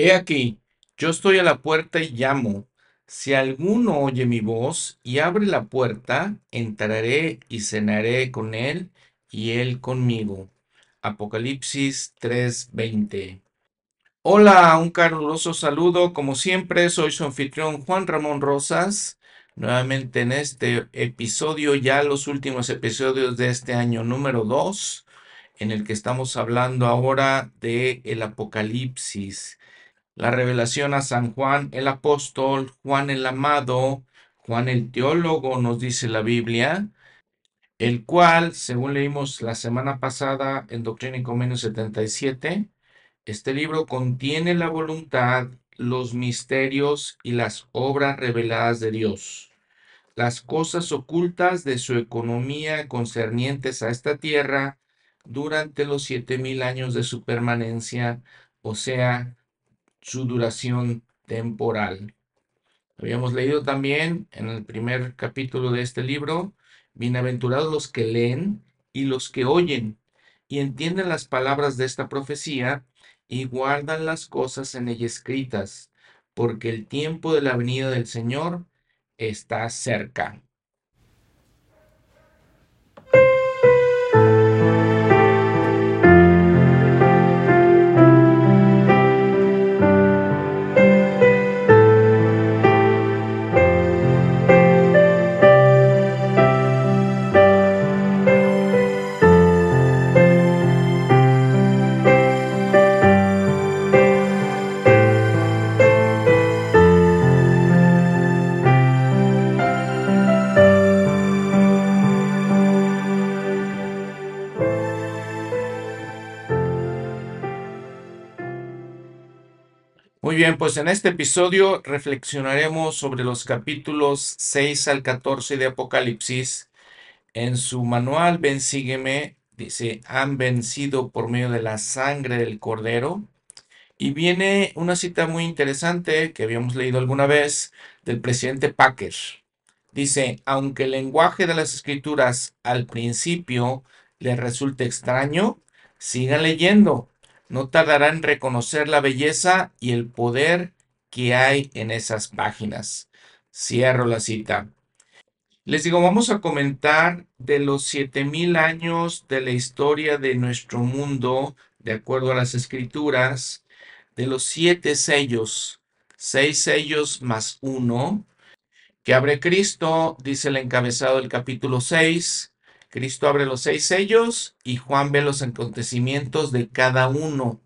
He aquí, yo estoy a la puerta y llamo. Si alguno oye mi voz y abre la puerta, entraré y cenaré con él y él conmigo. Apocalipsis 3:20. Hola, un caluroso saludo. Como siempre, soy su anfitrión Juan Ramón Rosas. Nuevamente en este episodio, ya los últimos episodios de este año número 2, en el que estamos hablando ahora de el Apocalipsis la revelación a San Juan el apóstol, Juan el amado, Juan el teólogo, nos dice la Biblia, el cual, según leímos la semana pasada en Doctrina y Convenio 77, este libro contiene la voluntad, los misterios y las obras reveladas de Dios, las cosas ocultas de su economía concernientes a esta tierra durante los siete mil años de su permanencia, o sea, su duración temporal. Habíamos leído también en el primer capítulo de este libro, bienaventurados los que leen y los que oyen y entienden las palabras de esta profecía y guardan las cosas en ella escritas, porque el tiempo de la venida del Señor está cerca. Bien, pues en este episodio reflexionaremos sobre los capítulos 6 al 14 de Apocalipsis. En su manual Ven Sígueme dice, han vencido por medio de la sangre del cordero. Y viene una cita muy interesante que habíamos leído alguna vez del presidente Packer. Dice, aunque el lenguaje de las escrituras al principio les resulte extraño, sigan leyendo no tardará en reconocer la belleza y el poder que hay en esas páginas. Cierro la cita. Les digo, vamos a comentar de los 7000 años de la historia de nuestro mundo, de acuerdo a las escrituras, de los siete sellos, seis sellos más uno, que abre Cristo, dice el encabezado del capítulo 6, Cristo abre los seis sellos y Juan ve los acontecimientos de cada uno.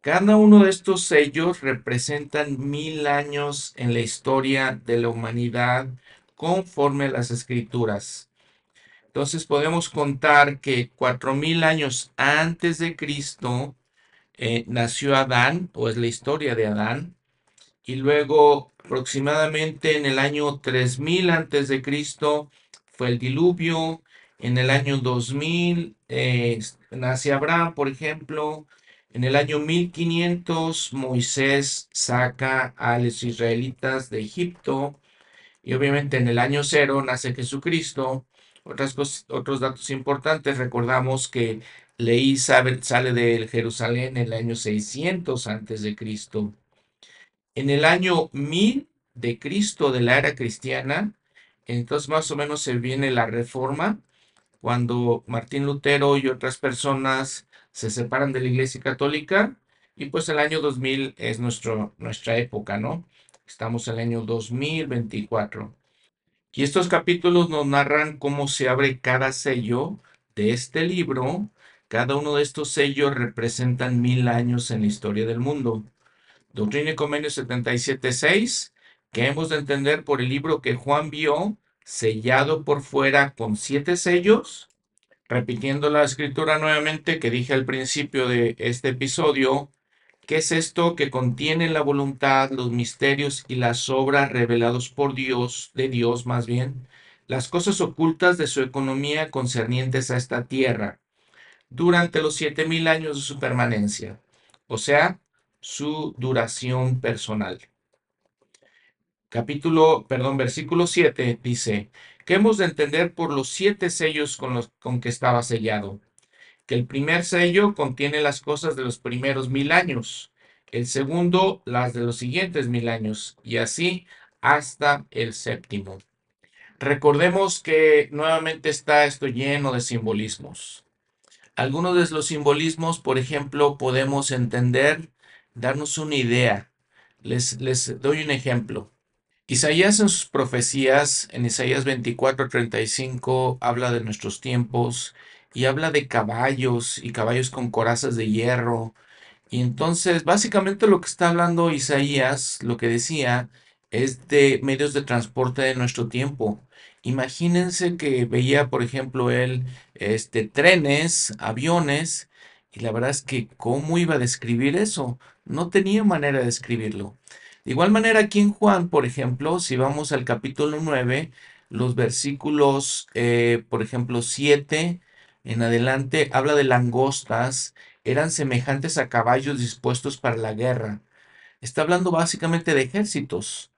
Cada uno de estos sellos representan mil años en la historia de la humanidad conforme a las escrituras. Entonces podemos contar que cuatro mil años antes de Cristo eh, nació Adán, o es la historia de Adán, y luego aproximadamente en el año 3000 antes de Cristo fue el diluvio, en el año 2000 eh, nace Abraham, por ejemplo. En el año 1500 Moisés saca a los israelitas de Egipto. Y obviamente en el año cero nace Jesucristo. Otras otros datos importantes, recordamos que Leí sale de Jerusalén en el año 600 antes de Cristo. En el año 1000 de Cristo de la era cristiana, entonces más o menos se viene la reforma cuando Martín Lutero y otras personas se separan de la Iglesia Católica y pues el año 2000 es nuestro, nuestra época, ¿no? Estamos en el año 2024. Y estos capítulos nos narran cómo se abre cada sello de este libro. Cada uno de estos sellos representan mil años en la historia del mundo. Doctrina y Convenio 77.6, que hemos de entender por el libro que Juan vio sellado por fuera con siete sellos. Repitiendo la escritura nuevamente que dije al principio de este episodio, ¿qué es esto que contiene la voluntad, los misterios y las obras revelados por Dios, de Dios más bien, las cosas ocultas de su economía concernientes a esta tierra, durante los siete mil años de su permanencia, o sea, su duración personal capítulo, perdón, versículo 7 dice, que hemos de entender por los siete sellos con, los, con que estaba sellado, que el primer sello contiene las cosas de los primeros mil años, el segundo las de los siguientes mil años y así hasta el séptimo. Recordemos que nuevamente está esto lleno de simbolismos. Algunos de los simbolismos, por ejemplo, podemos entender, darnos una idea. Les, les doy un ejemplo. Isaías en sus profecías, en Isaías 24:35, habla de nuestros tiempos y habla de caballos y caballos con corazas de hierro. Y entonces, básicamente lo que está hablando Isaías, lo que decía, es de medios de transporte de nuestro tiempo. Imagínense que veía, por ejemplo, él, este, trenes, aviones, y la verdad es que ¿cómo iba a describir eso? No tenía manera de describirlo. De igual manera, aquí en Juan, por ejemplo, si vamos al capítulo 9, los versículos, eh, por ejemplo, 7 en adelante, habla de langostas, eran semejantes a caballos dispuestos para la guerra. Está hablando básicamente de ejércitos.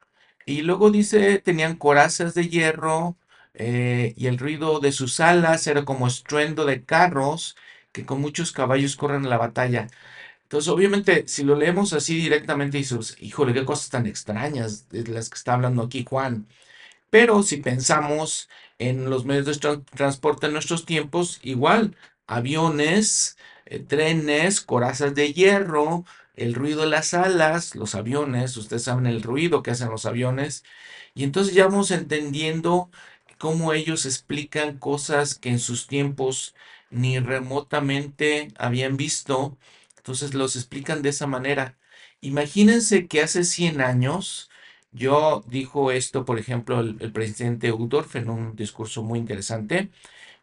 Y luego dice, tenían corazas de hierro eh, y el ruido de sus alas era como estruendo de carros que con muchos caballos corren la batalla. Entonces, obviamente, si lo leemos así directamente, dices, híjole, qué cosas tan extrañas de las que está hablando aquí Juan. Pero si pensamos en los medios de transporte en nuestros tiempos, igual, aviones, eh, trenes, corazas de hierro, el ruido de las alas, los aviones, ustedes saben el ruido que hacen los aviones, y entonces ya vamos entendiendo cómo ellos explican cosas que en sus tiempos ni remotamente habían visto, entonces los explican de esa manera. Imagínense que hace 100 años, yo dijo esto, por ejemplo, el, el presidente Udorf en un discurso muy interesante,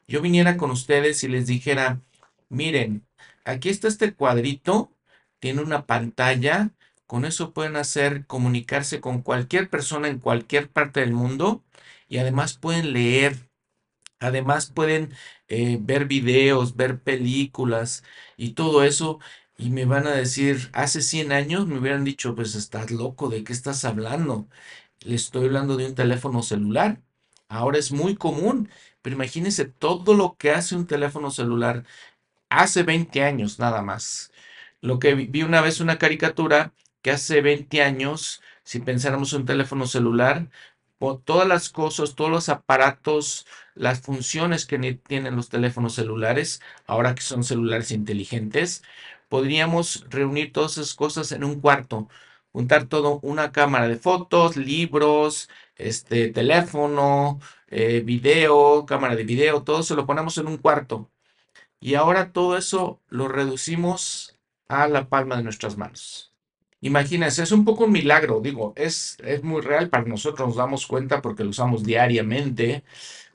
yo viniera con ustedes y les dijera, miren, aquí está este cuadrito tiene una pantalla, con eso pueden hacer comunicarse con cualquier persona en cualquier parte del mundo y además pueden leer, además pueden eh, ver videos, ver películas y todo eso. Y me van a decir, hace 100 años me hubieran dicho, pues estás loco, ¿de qué estás hablando? Le estoy hablando de un teléfono celular. Ahora es muy común, pero imagínense todo lo que hace un teléfono celular hace 20 años nada más. Lo que vi una vez una caricatura que hace 20 años, si pensáramos un teléfono celular, todas las cosas, todos los aparatos, las funciones que tienen los teléfonos celulares, ahora que son celulares inteligentes, podríamos reunir todas esas cosas en un cuarto, juntar todo, una cámara de fotos, libros, este teléfono, eh, video, cámara de video, todo se lo ponemos en un cuarto. Y ahora todo eso lo reducimos a la palma de nuestras manos. Imagínense, es un poco un milagro, digo, es, es muy real para nosotros, nos damos cuenta porque lo usamos diariamente,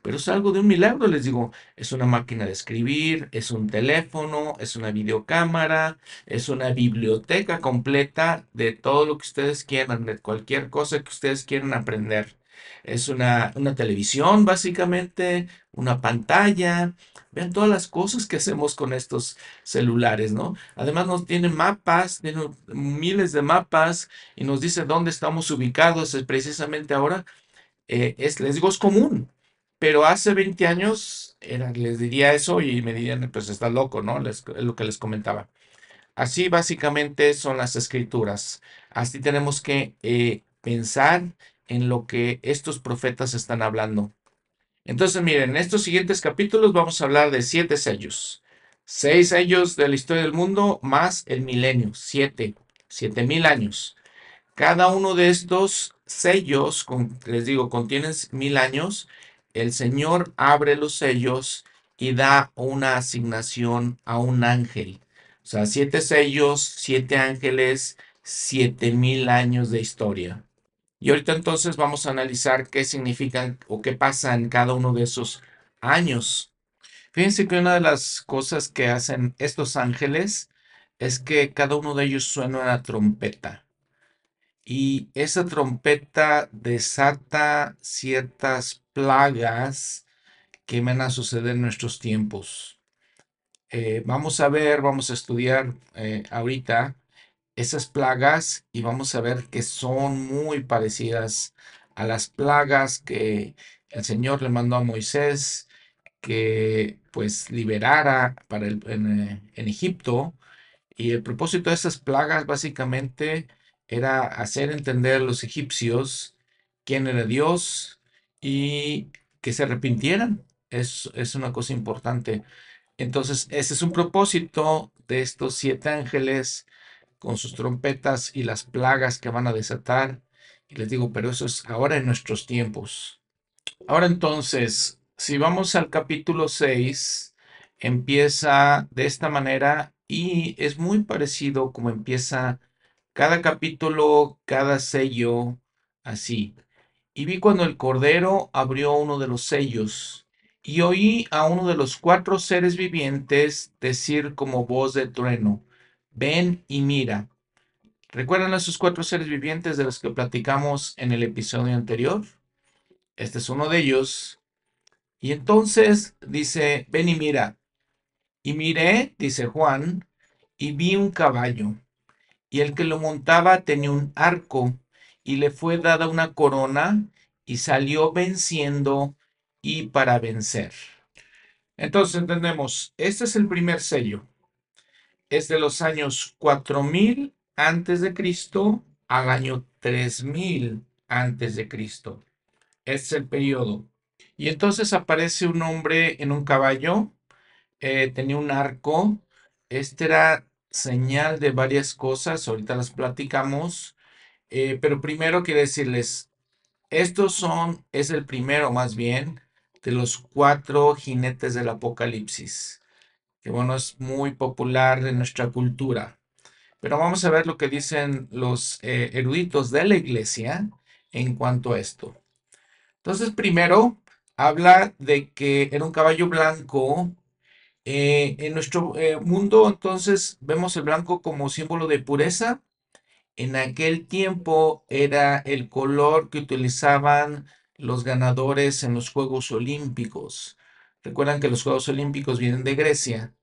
pero es algo de un milagro, les digo, es una máquina de escribir, es un teléfono, es una videocámara, es una biblioteca completa de todo lo que ustedes quieran, de cualquier cosa que ustedes quieran aprender. Es una, una televisión, básicamente, una pantalla. Vean todas las cosas que hacemos con estos celulares, ¿no? Además nos tienen mapas, tienen miles de mapas y nos dice dónde estamos ubicados. Precisamente ahora, eh, es, les digo, es común. Pero hace 20 años era, les diría eso y me dirían, pues está loco, ¿no? es lo que les comentaba. Así básicamente son las escrituras. Así tenemos que eh, pensar en lo que estos profetas están hablando. Entonces, miren, en estos siguientes capítulos vamos a hablar de siete sellos. Seis sellos de la historia del mundo más el milenio, siete, siete mil años. Cada uno de estos sellos, les digo, contienen mil años. El Señor abre los sellos y da una asignación a un ángel. O sea, siete sellos, siete ángeles, siete mil años de historia. Y ahorita entonces vamos a analizar qué significan o qué pasa en cada uno de esos años. Fíjense que una de las cosas que hacen estos ángeles es que cada uno de ellos suena una trompeta. Y esa trompeta desata ciertas plagas que van a suceder en nuestros tiempos. Eh, vamos a ver, vamos a estudiar eh, ahorita esas plagas y vamos a ver que son muy parecidas a las plagas que el Señor le mandó a Moisés que pues liberara para el, en, eh, en, Egipto Y el propósito de esas plagas básicamente era hacer entender a los egipcios quién era Dios y que se arrepintieran. Es, es una cosa importante. Entonces, ese es un propósito de estos siete ángeles con sus trompetas y las plagas que van a desatar. Y les digo, pero eso es ahora en nuestros tiempos. Ahora entonces, si vamos al capítulo 6, empieza de esta manera y es muy parecido como empieza cada capítulo, cada sello, así. Y vi cuando el Cordero abrió uno de los sellos, y oí a uno de los cuatro seres vivientes decir como voz de trueno, ven y mira. ¿Recuerdan esos cuatro seres vivientes de los que platicamos en el episodio anterior? Este es uno de ellos. Y entonces dice, ven y mira. Y miré, dice Juan, y vi un caballo y el que lo montaba tenía un arco y le fue dada una corona y salió venciendo y para vencer. Entonces entendemos, este es el primer sello. Es de los años 4000 antes de Cristo al año 3000 antes de Cristo. Este es el periodo. Y entonces aparece un hombre en un caballo, eh, tenía un arco. Este era señal de varias cosas, ahorita las platicamos, eh, pero primero quiero decirles, estos son, es el primero más bien, de los cuatro jinetes del Apocalipsis, que bueno, es muy popular en nuestra cultura. Pero vamos a ver lo que dicen los eh, eruditos de la iglesia en cuanto a esto. Entonces, primero, habla de que era un caballo blanco eh, en nuestro mundo, entonces, vemos el blanco como símbolo de pureza. En aquel tiempo era el color que utilizaban los ganadores en los Juegos Olímpicos. Recuerdan que los Juegos Olímpicos vienen de Grecia.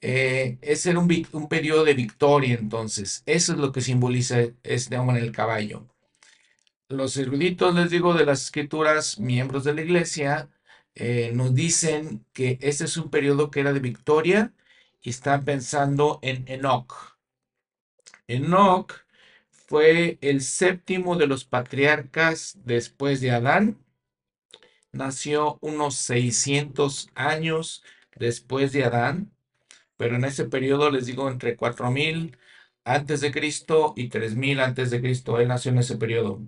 Eh, ese era un, un, periodo de victoria, entonces. Eso es lo que simboliza este hombre en el caballo. Los eruditos, les digo, de las escrituras, miembros de la iglesia, eh, nos dicen que este es un periodo que era de victoria y están pensando en Enoch. Enoch fue el séptimo de los patriarcas después de Adán. Nació unos 600 años después de Adán, pero en ese periodo les digo entre 4000 antes de Cristo y 3000 antes de Cristo. Él nació en ese periodo.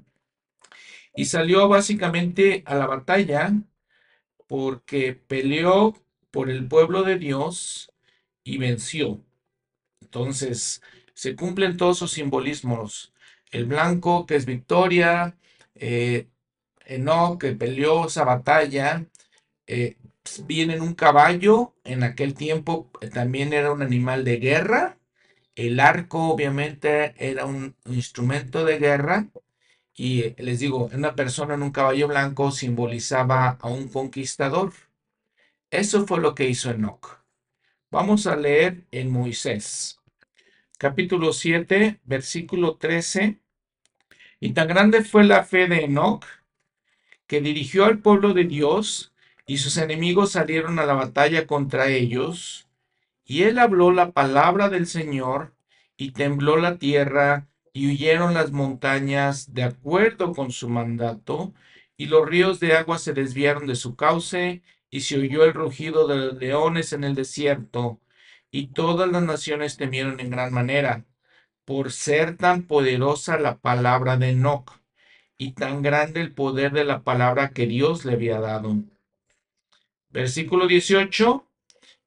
Y salió básicamente a la batalla porque peleó por el pueblo de Dios y venció. Entonces, se cumplen todos sus simbolismos. El blanco, que es victoria, eh, Enoch, que peleó esa batalla, eh, viene en un caballo, en aquel tiempo eh, también era un animal de guerra, el arco obviamente era un instrumento de guerra, y les digo, una persona en un caballo blanco simbolizaba a un conquistador. Eso fue lo que hizo Enoch. Vamos a leer en Moisés, capítulo 7, versículo 13. Y tan grande fue la fe de Enoch que dirigió al pueblo de Dios y sus enemigos salieron a la batalla contra ellos. Y él habló la palabra del Señor y tembló la tierra y huyeron las montañas de acuerdo con su mandato, y los ríos de agua se desviaron de su cauce, y se oyó el rugido de los leones en el desierto, y todas las naciones temieron en gran manera, por ser tan poderosa la palabra de Enoch, y tan grande el poder de la palabra que Dios le había dado. Versículo 18.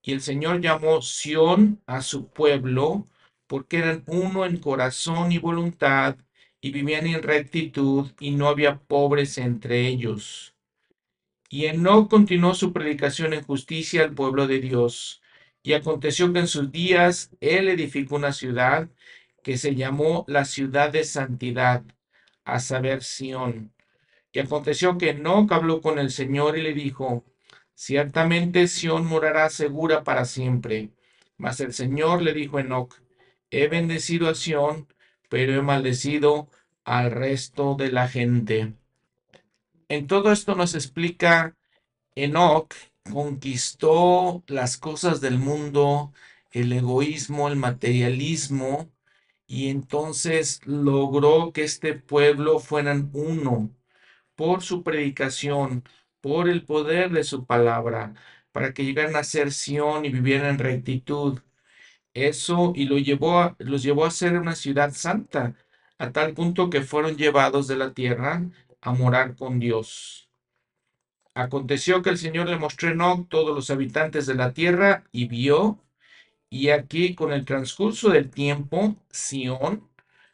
Y el Señor llamó Sión a su pueblo, porque eran uno en corazón y voluntad, y vivían en rectitud, y no había pobres entre ellos. Y Enoch continuó su predicación en justicia al pueblo de Dios. Y aconteció que en sus días él edificó una ciudad que se llamó la ciudad de santidad, a saber, Sión. Y aconteció que Enoch habló con el Señor y le dijo, Ciertamente Sión morará segura para siempre. Mas el Señor le dijo a Enoch, he bendecido a Sión, pero he maldecido al resto de la gente. En todo esto nos explica Enoch conquistó las cosas del mundo, el egoísmo, el materialismo, y entonces logró que este pueblo fueran uno por su predicación, por el poder de su palabra, para que llegaran a ser Sión y vivieran en rectitud. Eso y lo llevó a, los llevó a ser una ciudad santa, a tal punto que fueron llevados de la tierra a morar con Dios. Aconteció que el Señor le mostró a todos los habitantes de la tierra y vio, y aquí con el transcurso del tiempo, Sión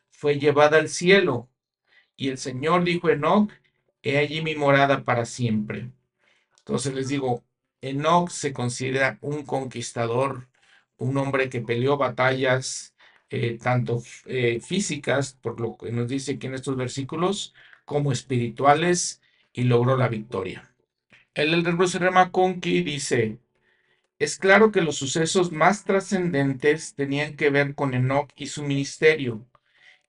fue llevada al cielo. Y el Señor dijo a Enoch, he allí mi morada para siempre. Entonces les digo, Enoch se considera un conquistador, un hombre que peleó batallas eh, tanto eh, físicas, por lo que nos dice aquí en estos versículos, como espirituales, y logró la victoria. El elder Bruce Remaconqui dice, es claro que los sucesos más trascendentes tenían que ver con Enoch y su ministerio,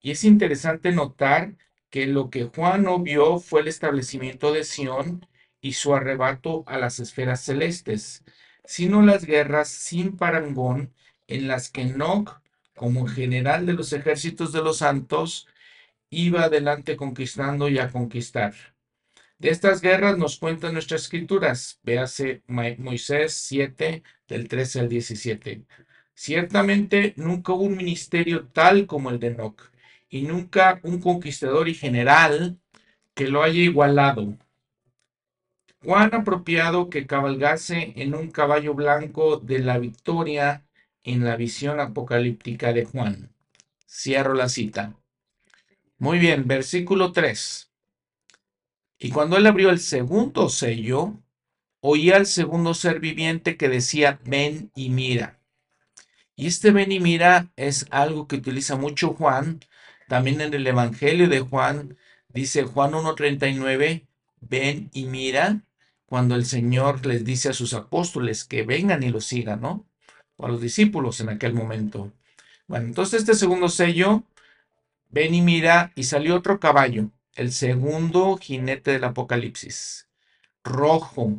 y es interesante notar que lo que Juan no vio fue el establecimiento de Sión y su arrebato a las esferas celestes, sino las guerras sin parangón en las que Enoch, como general de los ejércitos de los santos, iba adelante conquistando y a conquistar. De estas guerras nos cuentan nuestras escrituras. Véase Moisés 7, del 13 al 17. Ciertamente nunca hubo un ministerio tal como el de Enoch y nunca un conquistador y general que lo haya igualado. Cuán apropiado que cabalgase en un caballo blanco de la victoria en la visión apocalíptica de Juan. Cierro la cita. Muy bien, versículo 3. Y cuando él abrió el segundo sello, oía al segundo ser viviente que decía, ven y mira. Y este ven y mira es algo que utiliza mucho Juan también en el Evangelio de Juan dice Juan 1.39, ven y mira cuando el Señor les dice a sus apóstoles que vengan y lo sigan, ¿no? O a los discípulos en aquel momento. Bueno, entonces este segundo sello, ven y mira, y salió otro caballo, el segundo jinete del Apocalipsis, rojo,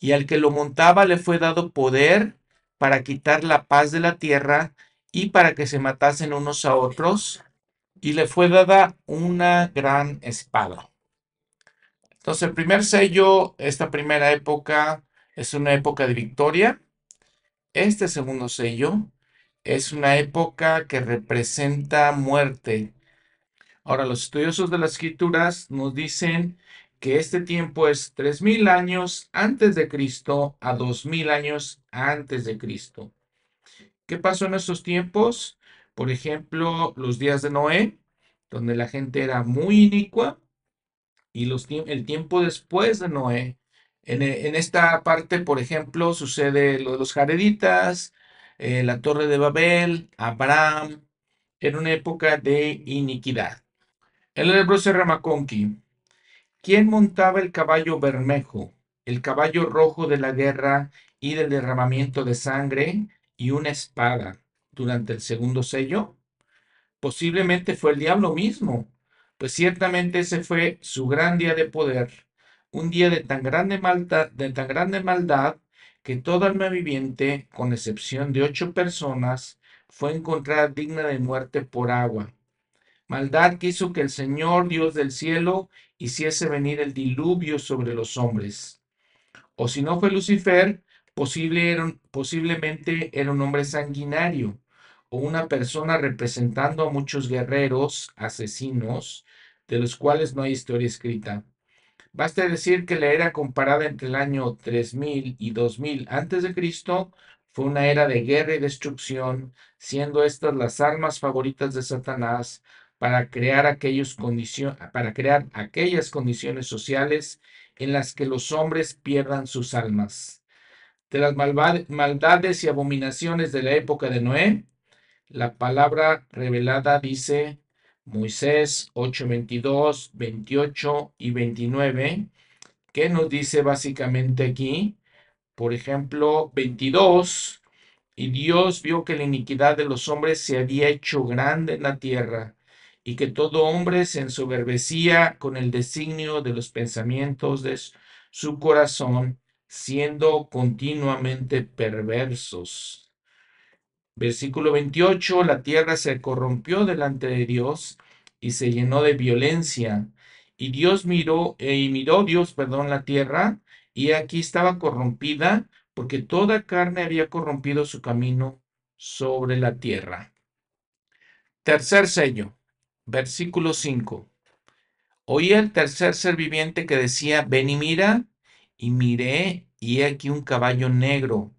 y al que lo montaba le fue dado poder para quitar la paz de la tierra y para que se matasen unos a otros y le fue dada una gran espada. Entonces, el primer sello, esta primera época, es una época de victoria. Este segundo sello es una época que representa muerte. Ahora, los estudiosos de las escrituras nos dicen que este tiempo es 3000 años antes de Cristo a 2000 años antes de Cristo. ¿Qué pasó en estos tiempos? Por ejemplo, los días de Noé, donde la gente era muy inicua, y el tiempo después de Noé. En, en, esta parte, por ejemplo, sucede lo de los jareditas, eh, la torre de Babel, Abraham, en una época de iniquidad. El Bruce Ramaconqui. ¿Quién montaba el caballo bermejo, el caballo rojo de la guerra y del derramamiento de sangre y una espada? durante el segundo sello? Posiblemente fue el diablo mismo, pues ciertamente ese fue su gran día de poder, un día de tan grande maldad, de tan grande maldad que toda alma viviente, con excepción de ocho personas, fue encontrada digna de muerte por agua. Maldad que que el Señor Dios del cielo hiciese venir el diluvio sobre los hombres. O si no fue Lucifer, posiblemente era un hombre sanguinario, o una persona representando a muchos guerreros asesinos, de los cuales no hay historia escrita. Basta decir que la era comparada entre el año 3000 y 2000 antes de Cristo fue una era de guerra y destrucción, siendo estas las armas favoritas de Satanás para crear, aquellos para crear aquellas condiciones sociales en las que los hombres pierdan sus almas. De las maldades y abominaciones de la época de Noé, la palabra revelada dice Moisés 8, 22, 28 y 29, que nos dice básicamente aquí, por ejemplo, 22, y Dios vio que la iniquidad de los hombres se había hecho grande en la tierra, y que todo hombre se ensoberbecía con el designio de los pensamientos de su corazón, siendo continuamente perversos. Versículo 28, la tierra se corrompió delante de Dios y se llenó de violencia. Y Dios miró, eh, y miró Dios, perdón, la tierra, y aquí estaba corrompida, porque toda carne había corrompido su camino sobre la tierra. Tercer sello, versículo 5. Oí el tercer ser viviente que decía, ven y mira, y miré, y he aquí un caballo negro,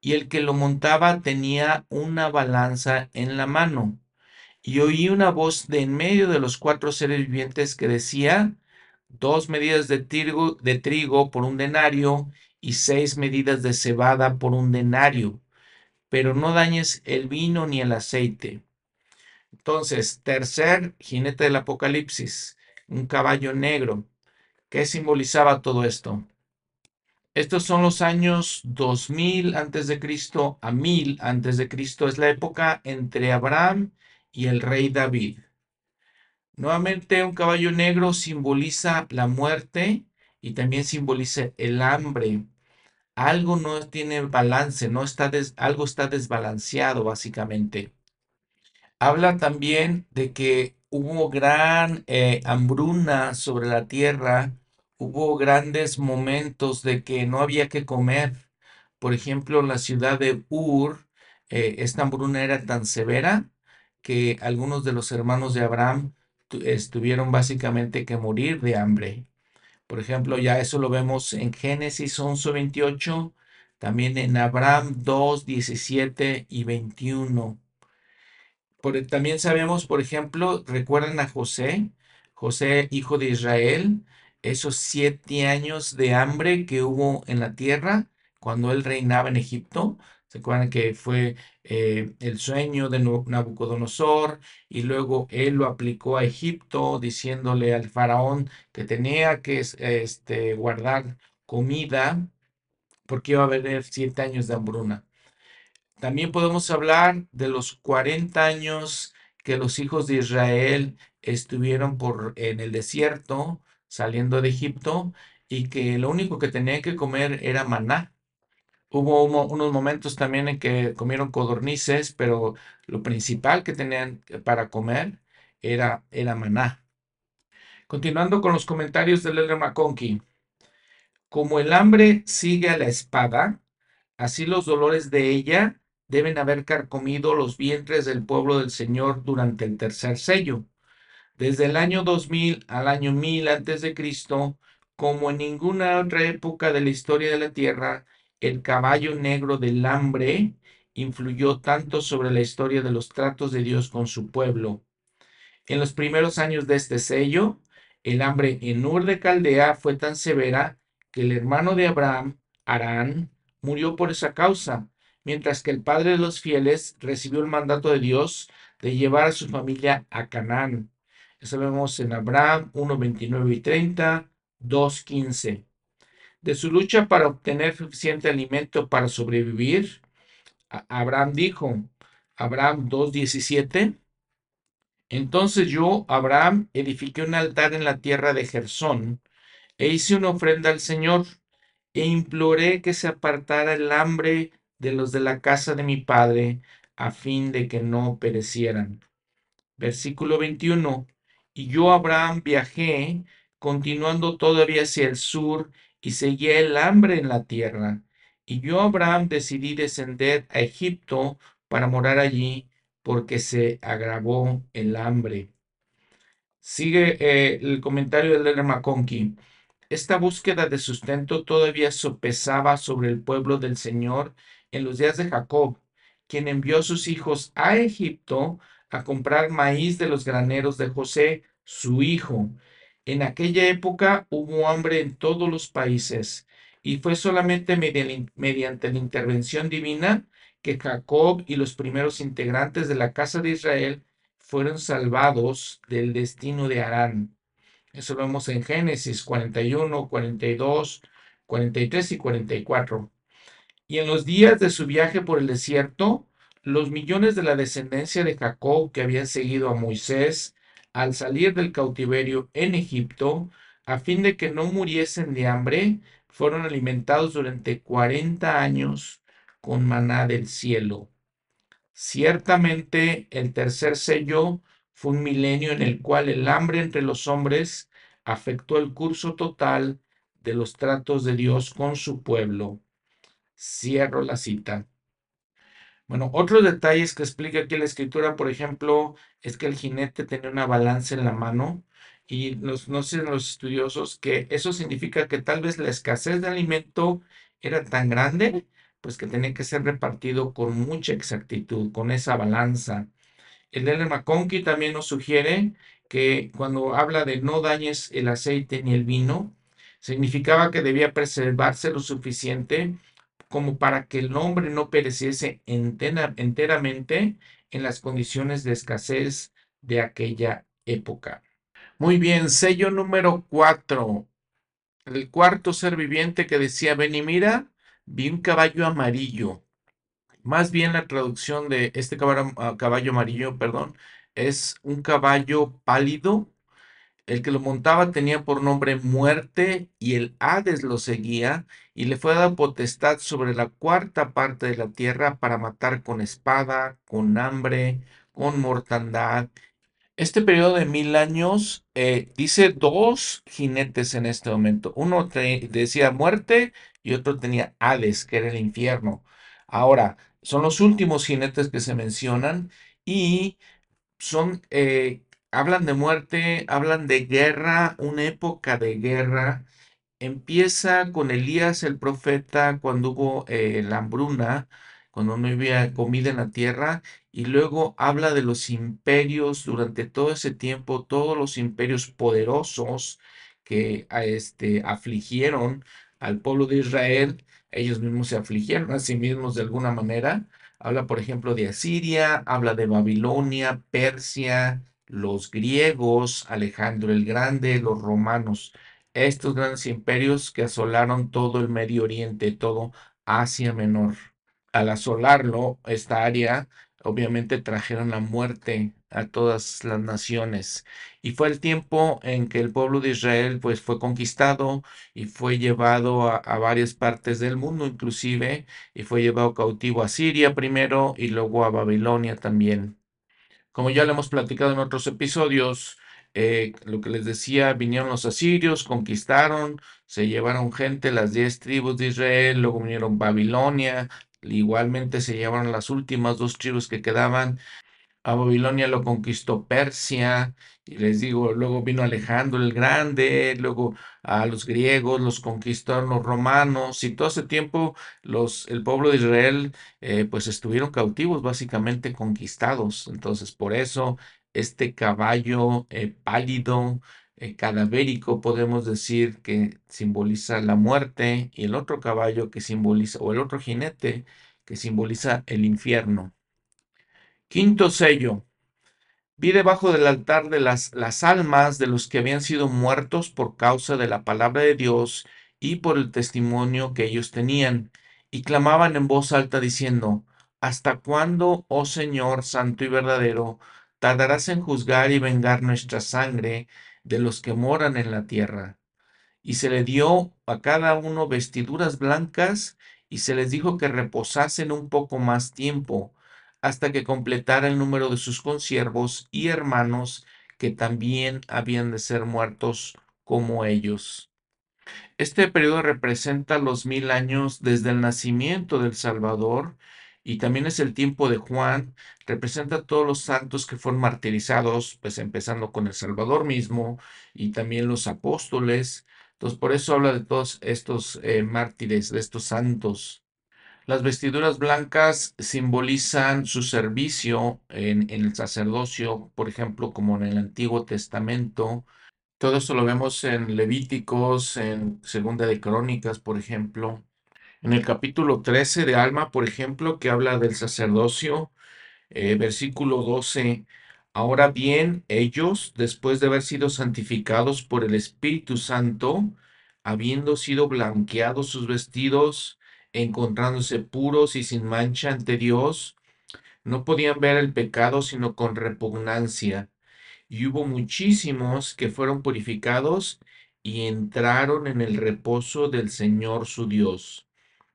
y el que lo montaba tenía una balanza en la mano. Y oí una voz de en medio de los cuatro seres vivientes que decía, dos medidas de trigo, de trigo por un denario y seis medidas de cebada por un denario, pero no dañes el vino ni el aceite. Entonces, tercer jinete del Apocalipsis, un caballo negro. ¿Qué simbolizaba todo esto? Estos son los años 2000 antes de Cristo a 1000 antes de Cristo. Es la época entre Abraham y el rey David. Nuevamente, un caballo negro simboliza la muerte y también simboliza el hambre. Algo no tiene balance, no está algo está desbalanceado básicamente. Habla también de que hubo gran eh, hambruna sobre la tierra, hubo grandes momentos de que no había que comer. Por ejemplo, en la ciudad de Ur, eh, esta hambruna era tan severa que algunos de los hermanos de Abraham estuvieron básicamente que morir de hambre. Por ejemplo, ya eso lo vemos en Génesis 11:28, también en Abraham 2, 17 y 21 también sabemos, por ejemplo, recuerdan a José, José, hijo de Israel, esos siete años de hambre que hubo en la tierra cuando él reinaba en Egipto. ¿Se acuerdan que fue eh, el sueño de Nabucodonosor y luego él lo aplicó a Egipto diciéndole al faraón que tenía que este, guardar comida porque iba a haber siete años de hambruna? También podemos hablar de los 40 años que los hijos de Israel estuvieron por, en el desierto, saliendo de Egipto, y que lo único que tenían que comer era maná. Hubo unos momentos también en que comieron codornices, pero lo principal que tenían para comer era, era maná. Continuando con los comentarios de Lele McConkie. Como el hambre sigue a la espada, así los dolores de ella deben haber carcomido los vientres del pueblo del Señor durante el tercer sello. Desde el año 2000 al año 1000 antes de Cristo, como en ninguna otra época de la historia de la tierra, el caballo negro del hambre influyó tanto sobre la historia de los tratos de Dios con su pueblo. En los primeros años de este sello, el hambre en Ur de Caldea fue tan severa que el hermano de Abraham, Arán, murió por esa causa, mientras que el padre de los fieles recibió el mandato de Dios de llevar a su familia a Canaán. Eso vemos en Abraham 1, 29 y 30, 2, 15. De su lucha para obtener suficiente alimento para sobrevivir, Abraham dijo, Abraham 2, 17, entonces yo, Abraham, edifiqué un altar en la tierra de Gersón e hice una ofrenda al Señor e imploré que se apartara el hambre de los de la casa de mi padre, a fin de que no perecieran. Versículo 21. Y yo, Abraham, viajé, continuando todavía hacia el sur, y seguía el hambre en la tierra. Y yo, Abraham, decidí descender a Egipto para morar allí, porque se agravó el hambre. Sigue eh, el comentario de Lerner McConkie. Esta búsqueda de sustento todavía sopesaba sobre el pueblo del Señor en los días de Jacob, quien envió a sus hijos a Egipto a comprar maíz de los graneros de José, su hijo. En aquella época hubo hambre en todos los países y fue solamente mediante la intervención divina que Jacob y los primeros integrantes de la casa de Israel fueron salvados del destino de Arán. Eso lo vemos en Génesis 41, 42, 43 y 44. Y en los días de su viaje por el desierto, los millones de la descendencia de Jacob que habían seguido a Moisés al salir del cautiverio en Egipto, a fin de que no muriesen de hambre, fueron alimentados durante 40 años con maná del cielo. Ciertamente el tercer sello fue un milenio en el cual el hambre entre los hombres afectó el curso total de los tratos de Dios con su pueblo. Cierro la cita. Bueno, otros detalles que explica aquí la escritura, por ejemplo, es que el jinete tenía una balanza en la mano y nos, no sé los estudiosos que eso significa que tal vez la escasez de alimento era tan grande, pues que tenía que ser repartido con mucha exactitud, con esa balanza. El Ellen McConkie también nos sugiere que cuando habla de no dañes el aceite ni el vino, significaba que debía preservarse lo suficiente como para que el hombre no pereciese enteramente en las condiciones de escasez de aquella época. Muy bien, sello número cuatro. El cuarto ser viviente que decía, ven y mira, vi un caballo amarillo. Más bien la traducción de este ah, caballo amarillo, perdón, es un caballo pálido el que lo montaba tenía por nombre muerte y el Hades lo seguía y le fue dada potestad sobre la cuarta parte de la tierra para matar con espada, con hambre, con mortandad. Este periodo de mil años eh, dice dos jinetes en este momento. Uno decía muerte y otro tenía Hades, que era el infierno. Ahora, son los últimos jinetes que se mencionan y son eh, hablan de muerte, hablan de guerra, una época de guerra. Empieza con Elías el profeta cuando hubo eh, la hambruna, cuando no había comida en la tierra, y luego habla de los imperios durante todo ese tiempo, todos los imperios poderosos que este, afligieron al pueblo de Israel, ellos mismos se afligieron a sí mismos de alguna manera. Habla, por ejemplo, de Asiria, habla de Babilonia, Persia, los griegos, Alejandro el Grande, los romanos, estos grandes imperios que asolaron todo el Medio Oriente, todo Asia Menor. Al asolarlo, esta área, obviamente trajeron la muerte a todas las naciones. Y fue el tiempo en que el pueblo de Israel pues fue conquistado y fue llevado a, a, varias partes del mundo inclusive, y fue llevado cautivo a Siria primero y luego a Babilonia también. Como ya lo hemos platicado en otros episodios, eh, lo que les decía, vinieron los asirios, conquistaron, se llevaron gente, las diez tribus de Israel, luego vinieron Babilonia, igualmente se llevaron las últimas dos tribus que quedaban a Babilonia lo conquistó Persia, y les digo, luego vino Alejandro el Grande, luego a los griegos los conquistaron los romanos, y todo ese tiempo los, el pueblo de Israel eh, pues estuvieron cautivos, básicamente conquistados. Entonces, por eso este caballo eh, pálido, eh, cadavérico, podemos decir que simboliza la muerte, y el otro caballo que simboliza, o el otro jinete que simboliza el infierno. Quinto sello. Vi debajo del altar de las, las almas de los que habían sido muertos por causa de la palabra de Dios y por el testimonio que ellos tenían, y clamaban en voz alta diciendo, ¿Hasta cuándo, oh Señor santo y verdadero, tardarás en juzgar y vengar nuestra sangre de los que moran en la tierra? Y se le dio a cada uno vestiduras blancas, y se les dijo que reposasen un poco más tiempo, hasta que completara el número de sus consiervos y hermanos que también habían de ser muertos como ellos. Este periodo representa los mil años desde el nacimiento del Salvador y también es el tiempo de Juan, representa todos los santos que fueron martirizados, pues empezando con el Salvador mismo y también los apóstoles. Entonces, por eso habla de todos estos eh, mártires, de estos santos. Las vestiduras blancas simbolizan su servicio en, el sacerdocio, por ejemplo, como en el Antiguo Testamento. Todo esto lo vemos en Levíticos, en Segunda de Crónicas, por ejemplo. En el capítulo 13 de Alma, por ejemplo, que habla del sacerdocio, eh, versículo 12. Ahora bien, ellos, después de haber sido santificados por el Espíritu Santo, habiendo sido blanqueados sus vestidos, encontrándose puros y sin mancha ante Dios, no podían ver el pecado sino con repugnancia. Y hubo muchísimos que fueron purificados y entraron en el reposo del Señor su Dios.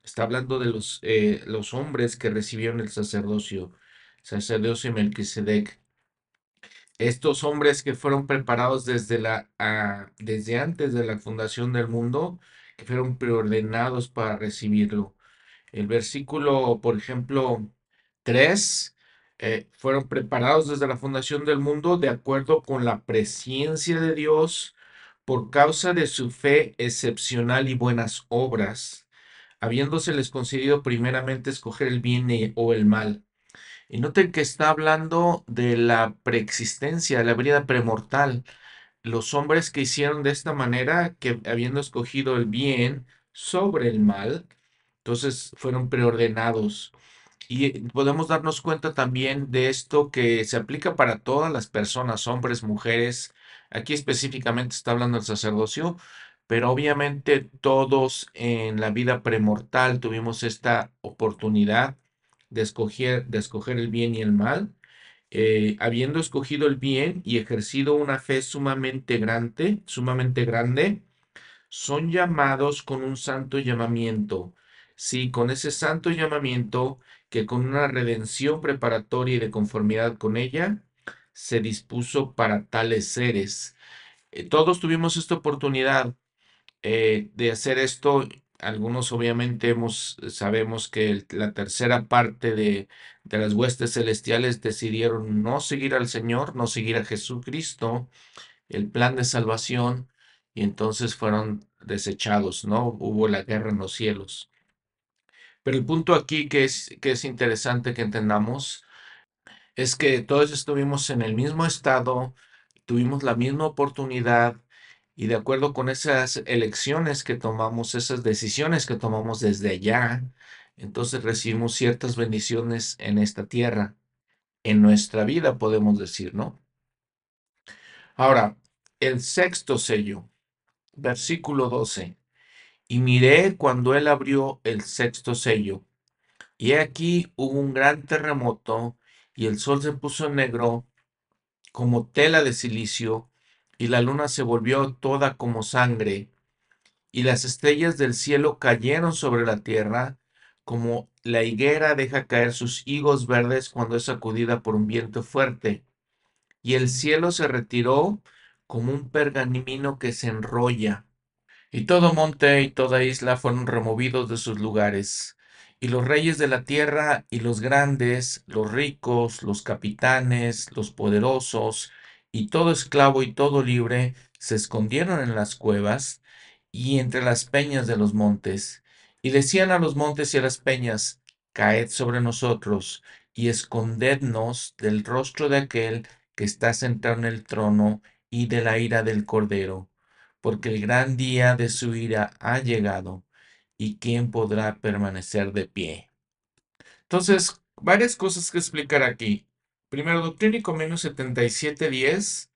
Está hablando de los, eh, los hombres que recibieron el sacerdocio. sacerdocio Melquisedec. Estos hombres que fueron preparados desde, la, ah, desde antes de la fundación del mundo, que fueron preordenados para recibirlo. El versículo, por ejemplo, 3, eh, fueron preparados desde la fundación del mundo de acuerdo con la presencia de Dios por causa de su fe excepcional y buenas obras, habiéndoseles concedido primeramente escoger el bien o el mal. Y noten que está hablando de la preexistencia, de la vida premortal. Los hombres que hicieron de esta manera, que habiendo escogido el bien sobre el mal, entonces fueron preordenados. Y podemos darnos cuenta también de esto que se aplica para todas las personas, hombres, mujeres. Aquí específicamente está hablando el sacerdocio, pero obviamente todos en la vida premortal tuvimos esta oportunidad de escoger, de escoger el bien y el mal. Eh, habiendo escogido el bien y ejercido una fe sumamente grande, sumamente grande, son llamados con un santo llamamiento. Sí, con ese santo llamamiento que con una redención preparatoria y de conformidad con ella, se dispuso para tales seres. Eh, todos tuvimos esta oportunidad eh, de hacer esto. Algunos obviamente hemos, sabemos que la tercera parte de, de las huestes celestiales decidieron no seguir al Señor, no seguir a Jesucristo, el plan de salvación, y entonces fueron desechados, ¿no? Hubo la guerra en los cielos. Pero el punto aquí que es, que es interesante que entendamos es que todos estuvimos en el mismo estado, tuvimos la misma oportunidad y de acuerdo con esas elecciones que tomamos, esas decisiones que tomamos desde allá, entonces recibimos ciertas bendiciones en esta tierra, en nuestra vida, podemos decir, ¿no? Ahora, el sexto sello, versículo 12. Y miré cuando él abrió el sexto sello, y aquí hubo un gran terremoto, y el sol se puso negro como tela de silicio, y la luna se volvió toda como sangre, y las estrellas del cielo cayeron sobre la tierra, como la higuera deja caer sus higos verdes cuando es sacudida por un viento fuerte. Y el cielo se retiró como un pergamino que se enrolla. Y todo monte y toda isla fueron removidos de sus lugares. Y los reyes de la tierra y los grandes, los ricos, los capitanes, los poderosos, y todo esclavo y todo libre se escondieron en las cuevas y entre las peñas de los montes. Y decían a los montes y a las peñas, Caed sobre nosotros y escondednos del rostro de aquel que está sentado en el trono y de la ira del Cordero, porque el gran día de su ira ha llegado, y quién podrá permanecer de pie. Entonces, varias cosas que explicar aquí. Primero, Doctrina y Convenio 7710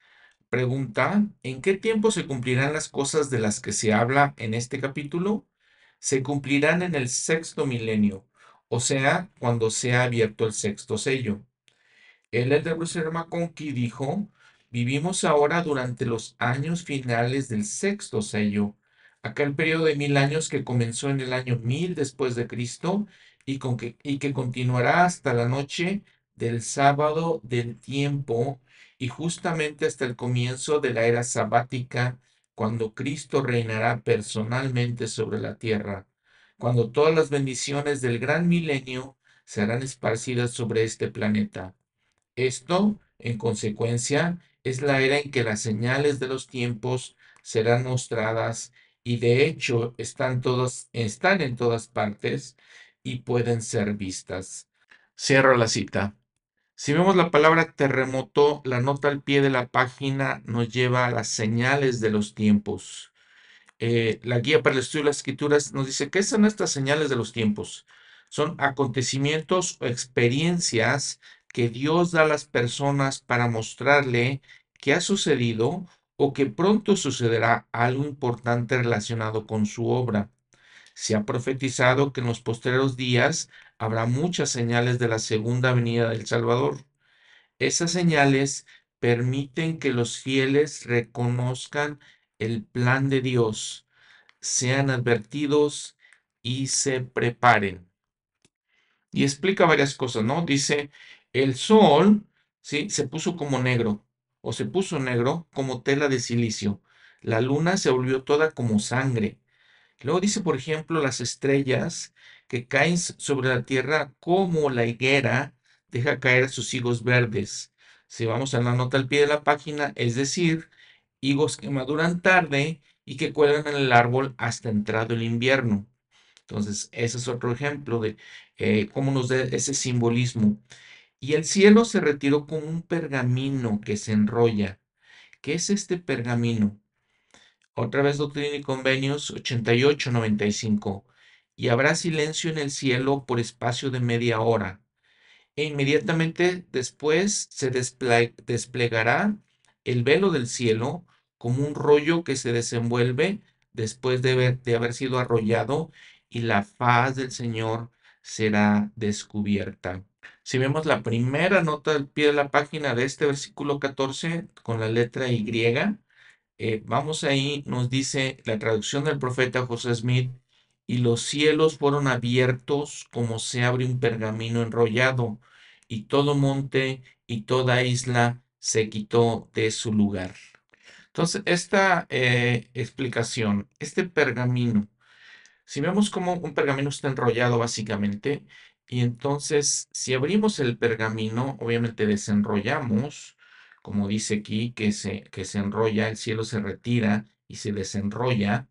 pregunta, ¿en qué tiempo se cumplirán las cosas de las que se habla en este capítulo? Se cumplirán en el sexto milenio, o sea, cuando sea abierto el sexto sello. El Elder Bruce McConkie dijo, vivimos ahora durante los años finales del sexto sello, aquel periodo de mil años que comenzó en el año mil después de Cristo y, con que, y que continuará hasta la noche del sábado del tiempo y justamente hasta el comienzo de la era sabática, cuando Cristo reinará personalmente sobre la tierra, cuando todas las bendiciones del gran milenio serán esparcidas sobre este planeta. Esto, en consecuencia, es la era en que las señales de los tiempos serán mostradas y de hecho están todas están en todas partes y pueden ser vistas. Cierro la cita. Si vemos la palabra terremoto, la nota al pie de la página nos lleva a las señales de los tiempos. Eh, la guía para el estudio de las escrituras nos dice que son estas señales de los tiempos. Son acontecimientos o experiencias que Dios da a las personas para mostrarle que ha sucedido o que pronto sucederá algo importante relacionado con su obra. Se ha profetizado que en los posteriores días habrá muchas señales de la segunda venida del Salvador. Esas señales permiten que los fieles reconozcan el plan de Dios, sean advertidos y se preparen. Y explica varias cosas, ¿no? Dice, El sol, ¿sí? Se puso como negro, o se puso negro como tela de silicio. La luna se volvió toda como sangre. Luego dice, por ejemplo, las estrellas que caen sobre la tierra como la higuera deja caer sus higos verdes. Si vamos a la nota al pie de la página, es decir, higos que maduran tarde y que cuelgan en el árbol hasta entrado el invierno. Entonces, ese es otro ejemplo de eh, cómo nos da ese simbolismo. Y el cielo se retiró con un pergamino que se enrolla. ¿Qué es este pergamino? Otra vez Doctrina y Convenios 88-95. Y habrá silencio en el cielo por espacio de media hora. E inmediatamente después se desplegará el velo del cielo como un rollo que se desenvuelve después de haber, sido arrollado y la faz del Señor será descubierta. Si vemos la primera nota del pie de la página de este versículo 14 con la letra Y, eh, vamos ahí, nos dice la traducción del profeta José Smith, y los cielos fueron abiertos como se abre un pergamino enrollado, y todo monte y toda isla se quitó de su lugar. Entonces, esta eh, explicación, este pergamino, si vemos como un pergamino está enrollado básicamente, y entonces si abrimos el pergamino, obviamente desenrollamos, como dice aquí, que se, que se enrolla, el cielo se retira y se desenrolla,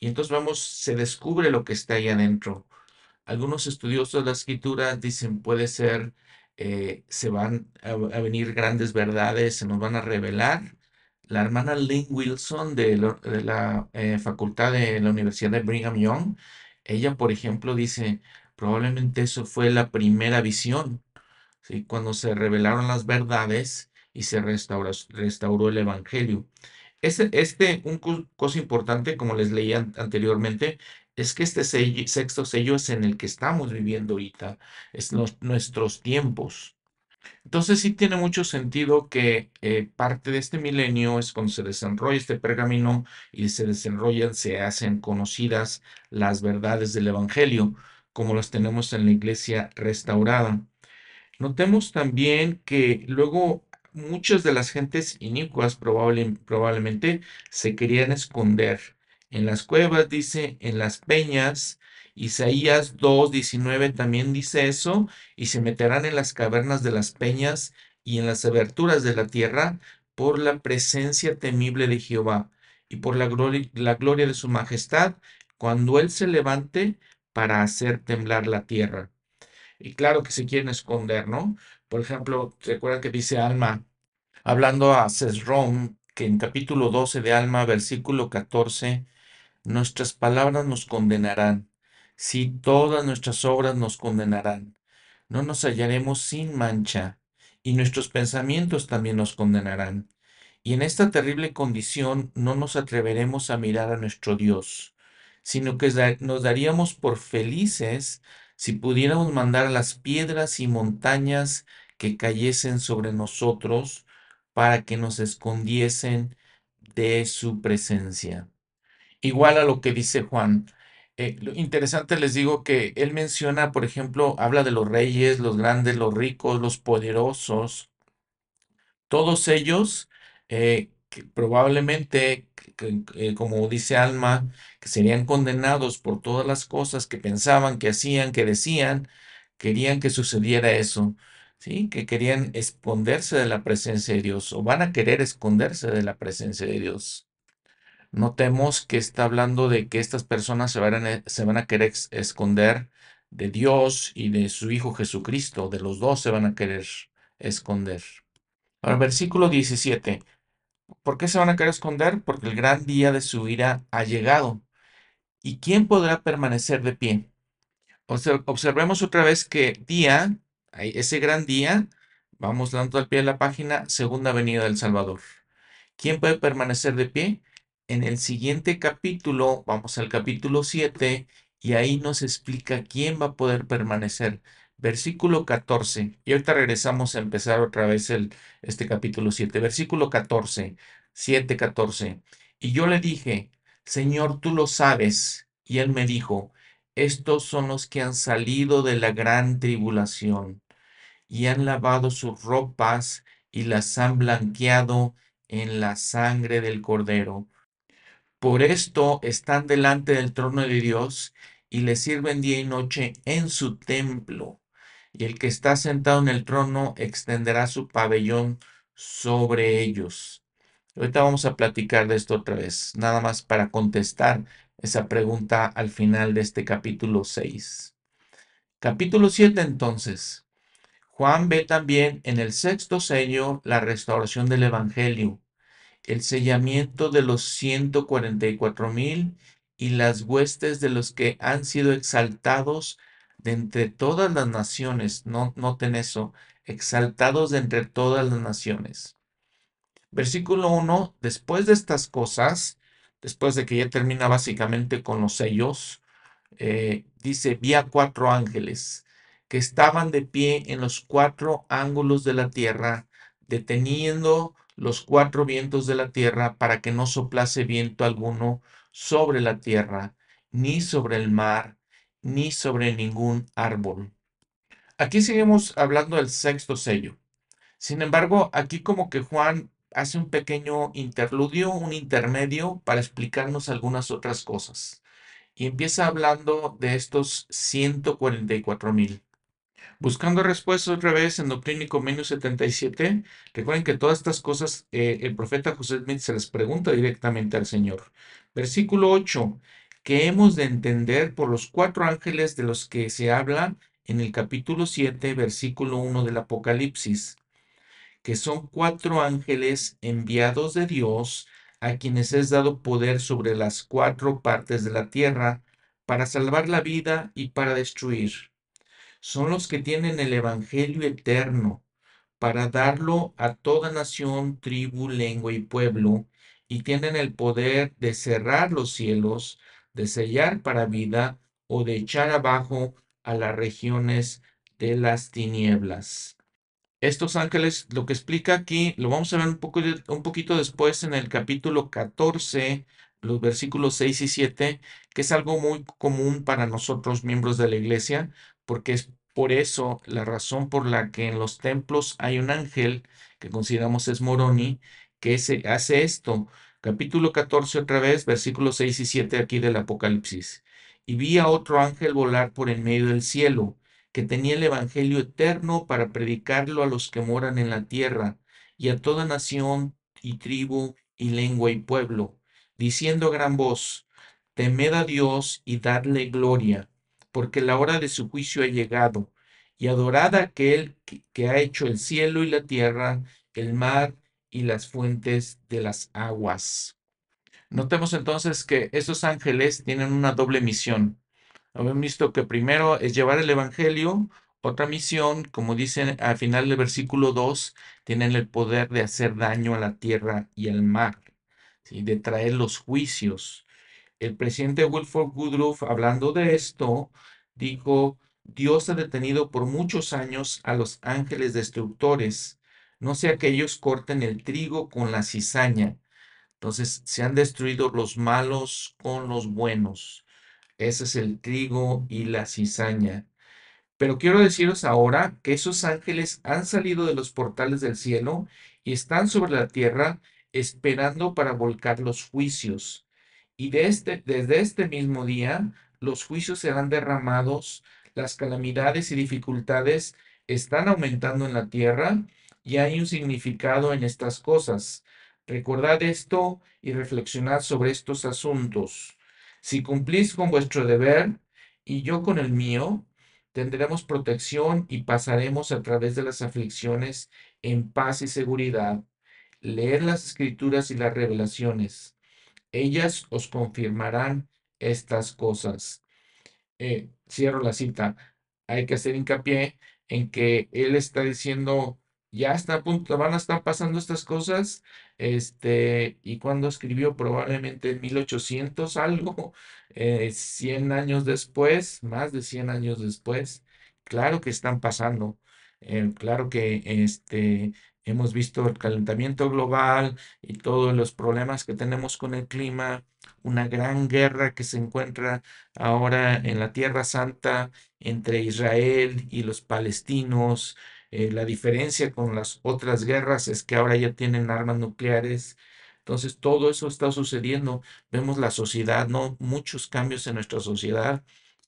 y entonces vamos, se descubre lo que está ahí adentro. Algunos estudiosos de la escritura dicen puede ser, eh, se van a, venir grandes verdades, se nos van a revelar, la hermana Lynn Wilson de, la eh, facultad de la Universidad de Brigham Young, ella, por ejemplo, dice, probablemente eso fue la primera visión, ¿sí? cuando se revelaron las verdades y se restauró, restauró el Evangelio. Este, este, un cosa importante, como les leía anteriormente, es que este sexto sello es en el que estamos viviendo ahorita, es nuestros tiempos. Entonces sí tiene mucho sentido que eh, parte de este milenio es cuando se desenrolla este pergamino y se desenrollan, se hacen conocidas las verdades del Evangelio, como las tenemos en la iglesia restaurada. Notemos también que luego muchas de las gentes inicuas probablemente se querían esconder. En las cuevas, dice, en las peñas, Isaías 2.19 también dice eso, y se meterán en las cavernas de las peñas y en las aberturas de la tierra por la presencia temible de Jehová y por la gloria, de su majestad, cuando Él se levante para hacer temblar la tierra. Y claro que se quieren esconder, ¿no? Por ejemplo, recuerdan que dice Alma, hablando a Cesrón, que en capítulo 12 de Alma, versículo 14, nuestras palabras nos condenarán si todas nuestras obras nos condenarán. No nos hallaremos sin mancha, y nuestros pensamientos también nos condenarán. Y en esta terrible condición no nos atreveremos a mirar a nuestro Dios, sino que nos daríamos por felices si pudiéramos mandar a las piedras y montañas que cayesen sobre nosotros para que nos escondiesen de su presencia. Igual a lo que dice Juan, eh, lo interesante les digo que él menciona, por ejemplo, habla de los reyes, los grandes, los ricos, los poderosos, todos ellos eh, que probablemente, eh, como dice Alma, que serían condenados por todas las cosas que pensaban, que hacían, que decían, querían que sucediera eso, ¿sí? Que querían esconderse de la presencia de Dios o van a querer esconderse de la presencia de Dios. Notemos que está hablando de que estas personas se van a, se van a querer esconder de Dios y de su Hijo Jesucristo. De los dos se van a querer esconder. Ahora, versículo 17. ¿Por qué se van a querer esconder? Porque el gran día de su ira ha llegado. ¿Y quién podrá permanecer de pie? Observemos otra vez que día, ese gran día, vamos dando al pie de la página, segunda venida del Salvador. ¿Quién puede permanecer de pie? en el siguiente capítulo, vamos al capítulo 7, y ahí nos explica quién va a poder permanecer. Versículo 14. Y ahorita regresamos a empezar otra vez el, este capítulo 7. Versículo 14. 7, 14. Y yo le dije, Señor, tú lo sabes. Y él me dijo, estos son los que han salido de la gran tribulación. Y han lavado sus ropas y las han blanqueado en la sangre del cordero. Por esto están delante del trono de Dios y le sirven día y noche en su templo. Y el que está sentado en el trono extenderá su pabellón sobre ellos. Ahorita vamos a platicar de esto otra vez, nada más para contestar esa pregunta al final de este capítulo 6. Capítulo 7 entonces. Juan ve también en el sexto sello la restauración del Evangelio, el sellamiento de los 144 mil y las huestes de los que han sido exaltados de entre todas las naciones. No noten eso, exaltados de entre todas las naciones. Versículo 1, después de estas cosas, después de que ya termina básicamente con los sellos, eh, dice, vi a cuatro ángeles que estaban de pie en los cuatro ángulos de la tierra, deteniendo los cuatro vientos de la tierra para que no soplase viento alguno sobre la tierra, ni sobre el mar, ni sobre ningún árbol. Aquí seguimos hablando del sexto sello. Sin embargo, aquí como que Juan hace un pequeño interludio, un intermedio para explicarnos algunas otras cosas. Y empieza hablando de estos 144 mil. Buscando respuestas otra vez en Doctrina y Convenio 77, recuerden que todas estas cosas eh, el profeta José Smith se les pregunta directamente al Señor. Versículo 8, que hemos de entender por los cuatro ángeles de los que se habla en el capítulo 7, versículo 1 del Apocalipsis, que son cuatro ángeles enviados de Dios a quienes es dado poder sobre las cuatro partes de la tierra para salvar la vida y para destruir son los que tienen el Evangelio eterno para darlo a toda nación, tribu, lengua y pueblo, y tienen el poder de cerrar los cielos, de sellar para vida o de echar abajo a las regiones de las tinieblas. Estos ángeles, lo que explica aquí, lo vamos a ver un, poco un poquito después en el capítulo 14, los versículos 6 y 7, que es algo muy común para nosotros, miembros de la iglesia, porque es por eso la razón por la que en los templos hay un ángel que consideramos es Moroni, que se hace esto. Capítulo 14 otra vez, versículos 6 y 7 aquí del Apocalipsis. Y vi a otro ángel volar por el medio del cielo, que tenía el Evangelio eterno para predicarlo a los que moran en la tierra, y a toda nación y tribu y lengua y pueblo, diciendo a gran voz, Temed a Dios y dadle gloria porque la hora de su juicio ha llegado, y adorad a aquel que, ha hecho el cielo y la tierra, el mar y las fuentes de las aguas. Notemos entonces que esos ángeles tienen una doble misión. Habíamos visto que primero es llevar el Evangelio, otra misión, como dicen al final del versículo 2, tienen el poder de hacer daño a la tierra y al mar, y de traer los juicios el presidente Wilford Woodruff, hablando de esto, dijo, Dios ha detenido por muchos años a los ángeles destructores, no sea que ellos corten el trigo con la cizaña. Entonces se han destruido los malos con los buenos. Ese es el trigo y la cizaña. Pero quiero deciros ahora que esos ángeles han salido de los portales del cielo y están sobre la tierra esperando para volcar los juicios. Y este, desde este mismo día los juicios serán derramados, las calamidades y dificultades están aumentando en la tierra y hay un significado en estas cosas. Recordad esto y reflexionad sobre estos asuntos. Si cumplís con vuestro deber y yo con el mío, tendremos protección y pasaremos a través de las aflicciones en paz y seguridad. Leed las escrituras y las revelaciones ellas os confirmarán estas cosas. Eh, cierro la cita. Hay que hacer hincapié en que él está diciendo, ya está a punto, van a estar pasando estas cosas. Este, y cuando escribió, probablemente en 1800 algo, 100 eh, años después, más de 100 años después, claro que están pasando. Eh, claro que este, Hemos visto el calentamiento global y todos los problemas que tenemos con el clima, una gran guerra que se encuentra ahora en la Tierra Santa entre Israel y los palestinos, Eh, la diferencia con las otras guerras es que ahora ya tienen armas nucleares. Entonces, todo eso está sucediendo. Vemos la sociedad, ¿no? Muchos cambios en nuestra sociedad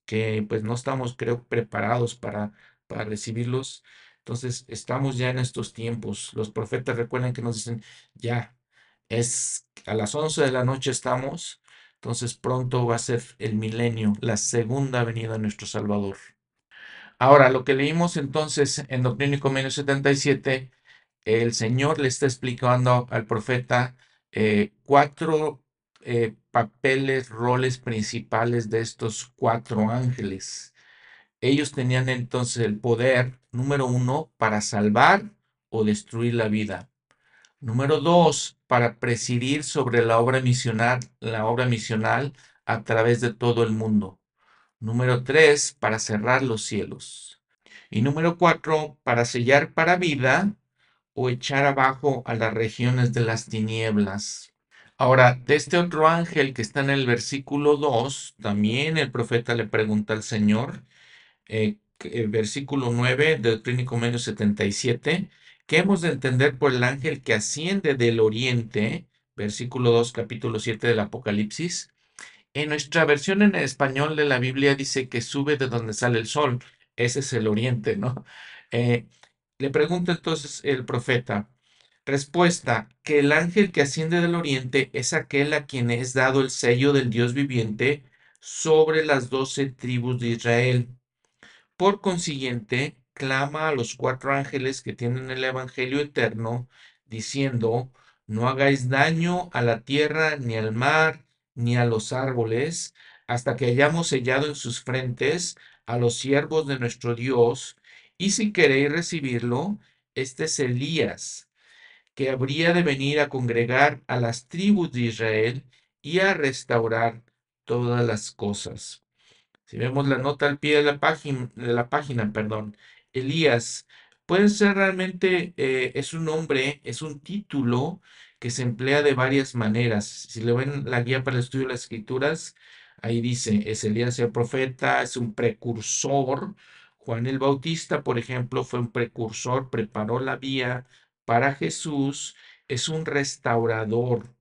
que pues no estamos, creo, preparados para, para recibirlos. Entonces, estamos ya en estos tiempos. Los profetas recuerden que nos dicen, ya, es a las 11 de la noche estamos, entonces pronto va a ser el milenio, la segunda venida de nuestro Salvador. Ahora, lo que leímos entonces en Doctrina y Convenio 77, el Señor le está explicando al profeta eh, cuatro eh, papeles, roles principales de estos cuatro ángeles. Ellos tenían entonces el poder, número uno, para salvar o destruir la vida. Número dos, para presidir sobre la obra misional, la obra misional a través de todo el mundo. Número tres, para cerrar los cielos. Y número cuatro, para sellar para vida o echar abajo a las regiones de las tinieblas. Ahora, de este otro ángel que está en el versículo 2, también el profeta le pregunta al Señor, eh, el versículo 9 del Clínico Medio 77, ¿qué hemos de entender por el ángel que asciende del oriente? Versículo 2, capítulo 7 del Apocalipsis. En nuestra versión en español de la Biblia dice que sube de donde sale el sol. Ese es el oriente, ¿no? Eh, le pregunta entonces el profeta. Respuesta, que el ángel que asciende del oriente es aquel a quien es dado el sello del Dios viviente sobre las doce tribus de Israel. Por consiguiente, clama a los cuatro ángeles que tienen el Evangelio eterno, diciendo, no hagáis daño a la tierra, ni al mar, ni a los árboles, hasta que hayamos sellado en sus frentes a los siervos de nuestro Dios, y si queréis recibirlo, este es Elías, que habría de venir a congregar a las tribus de Israel y a restaurar todas las cosas. Si vemos la nota al pie de la página, de la página perdón, Elías puede ser realmente, eh, es un nombre, es un título que se emplea de varias maneras. Si le ven la guía para el estudio de las escrituras, ahí dice, es Elías el profeta, es un precursor. Juan el Bautista, por ejemplo, fue un precursor, preparó la vía para Jesús, es un restaurador.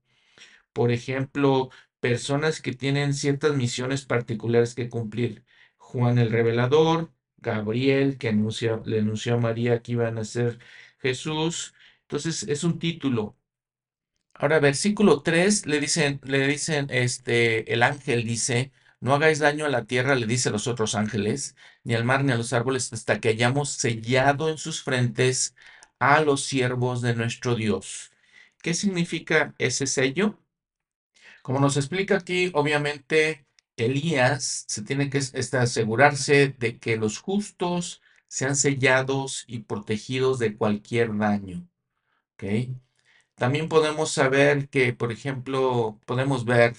Por ejemplo, personas que tienen ciertas misiones particulares que cumplir. Juan el Revelador, Gabriel, que le anunció a María que iba a nacer Jesús. Entonces es un título. Ahora, versículo 3 le dicen, le dicen, este, el ángel dice, no hagáis daño a la tierra, le dice a los otros ángeles, ni al mar, ni a los árboles, hasta que hayamos sellado en sus frentes a los siervos de nuestro Dios. ¿Qué significa ese sello? Como nos explica aquí, obviamente Elías se tiene que asegurarse de que los justos sean sellados y protegidos de cualquier daño. También podemos saber que, por ejemplo, podemos ver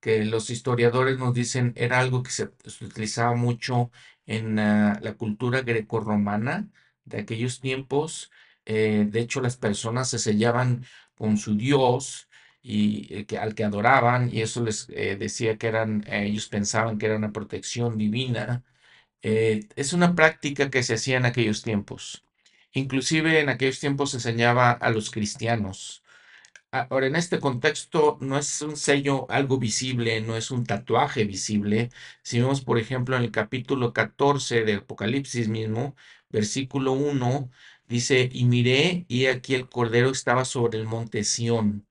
que los historiadores nos dicen era algo que se, utilizaba mucho en la cultura grecorromana de aquellos tiempos. Eh, de hecho, las personas se sellaban con su Dios y eh, que, al que adoraban y eso les eh, decía que eran, ellos pensaban que era una protección divina. es una práctica que se hacía en aquellos tiempos. Inclusive en aquellos tiempos se enseñaba a los cristianos. Ahora, en este contexto no es un sello algo visible, no es un tatuaje visible. Si vemos, por ejemplo, en el capítulo 14 de Apocalipsis mismo, versículo 1, dice, y miré y aquí el cordero estaba sobre el monte Sión,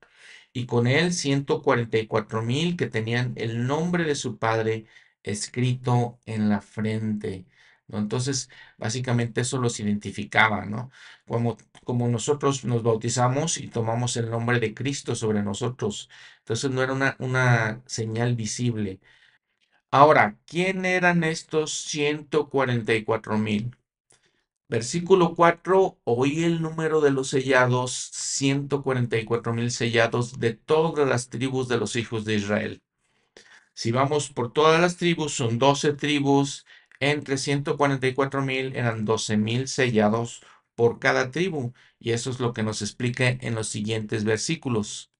y con él 144 mil que tenían el nombre de su padre escrito en la frente. Entonces, básicamente eso los identificaba, ¿no? Como, como nosotros nos bautizamos y tomamos el nombre de Cristo sobre nosotros. Entonces no era una, una señal visible. Ahora, ¿quién eran estos 144 mil? Versículo 4, oí el número de los sellados, 144 mil sellados de todas las tribus de los hijos de Israel. Si vamos por todas las tribus, son 12 tribus entre 144 mil eran 12 mil sellados por cada tribu. Y eso es lo que nos explica en los siguientes versículos.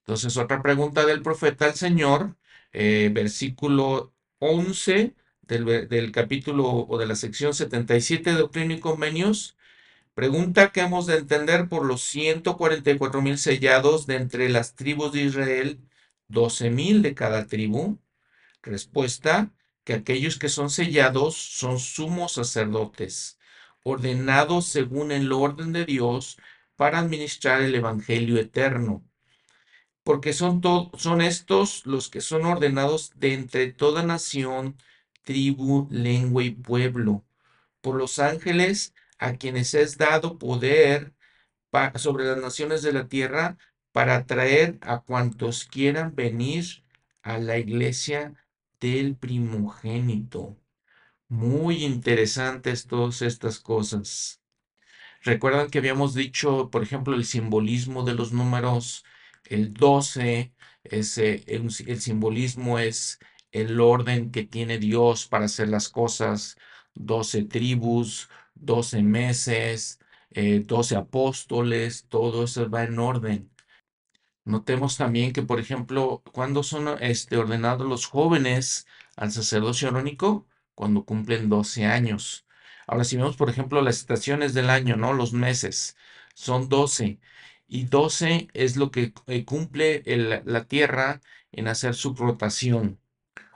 Entonces, otra pregunta del profeta al Señor, eh, versículo 11 del, del, capítulo o de la sección 77 de Doctrina y Convenios. Pregunta que hemos de entender por los 144 mil sellados de entre las tribus de Israel, 12 mil de cada tribu. Respuesta, que aquellos que son sellados son sumos sacerdotes, ordenados según el orden de Dios para administrar el Evangelio eterno. Porque son, son estos los que son ordenados de entre toda nación, tribu, lengua y pueblo, por los ángeles a quienes es dado poder sobre las naciones de la tierra para atraer a cuantos quieran venir a la iglesia del primogénito. Muy interesantes todas estas cosas. Recuerdan que habíamos dicho, por ejemplo, el simbolismo de los números, el 12, ese, el, el simbolismo es el orden que tiene Dios para hacer las cosas, 12 tribus, 12 meses, eh, 12 apóstoles, todo eso va en orden. Notemos también que, por ejemplo, cuando son este, ordenados los jóvenes al sacerdocio arónico, cuando cumplen 12 años. Ahora, si vemos, por ejemplo, las estaciones del año, ¿no? Los meses, son 12. Y 12 es lo que eh, cumple la Tierra en hacer su rotación.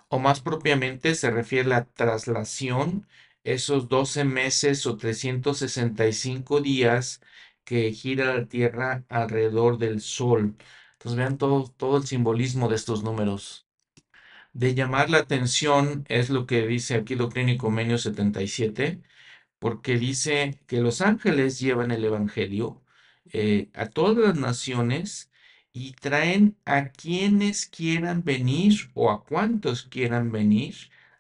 O más propiamente se refiere a la traslación, esos 12 meses o 365 días que gira la Tierra alrededor del Sol. Entonces vean todo, todo el simbolismo de estos números. De llamar la atención es lo que dice aquí Doctrina y Convenio 77, porque dice que los ángeles llevan el Evangelio eh, a todas las naciones y traen a quienes quieran venir o a cuantos quieran venir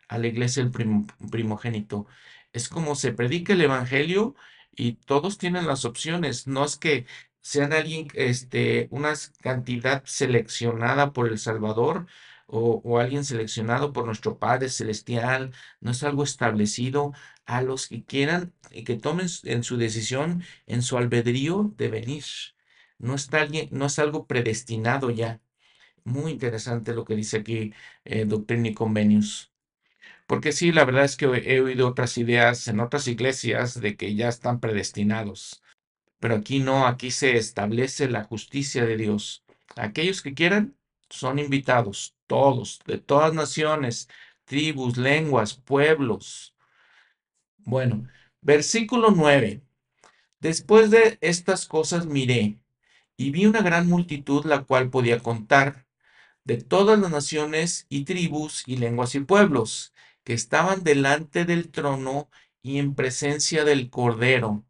a la iglesia del primogénito. Es como se predica el Evangelio y todos tienen las opciones. No es que sean alguien, este, una cantidad seleccionada por el Salvador o, alguien seleccionado por nuestro Padre Celestial, no es algo establecido a los que quieran y que tomen en su decisión, en su albedrío de venir. No, alguien, no es algo predestinado ya. Muy interesante lo que dice aquí eh, Doctrina y Convenios. Porque sí, la verdad es que he oído otras ideas en otras iglesias de que ya están predestinados. Pero aquí no, aquí se establece la justicia de Dios. Aquellos que quieran son invitados, todos, de todas naciones, tribus, lenguas, pueblos. Bueno, versículo 9. Después de estas cosas miré y vi una gran multitud la cual podía contar, de todas las naciones y tribus y lenguas y pueblos, que estaban delante del trono y en presencia del Cordero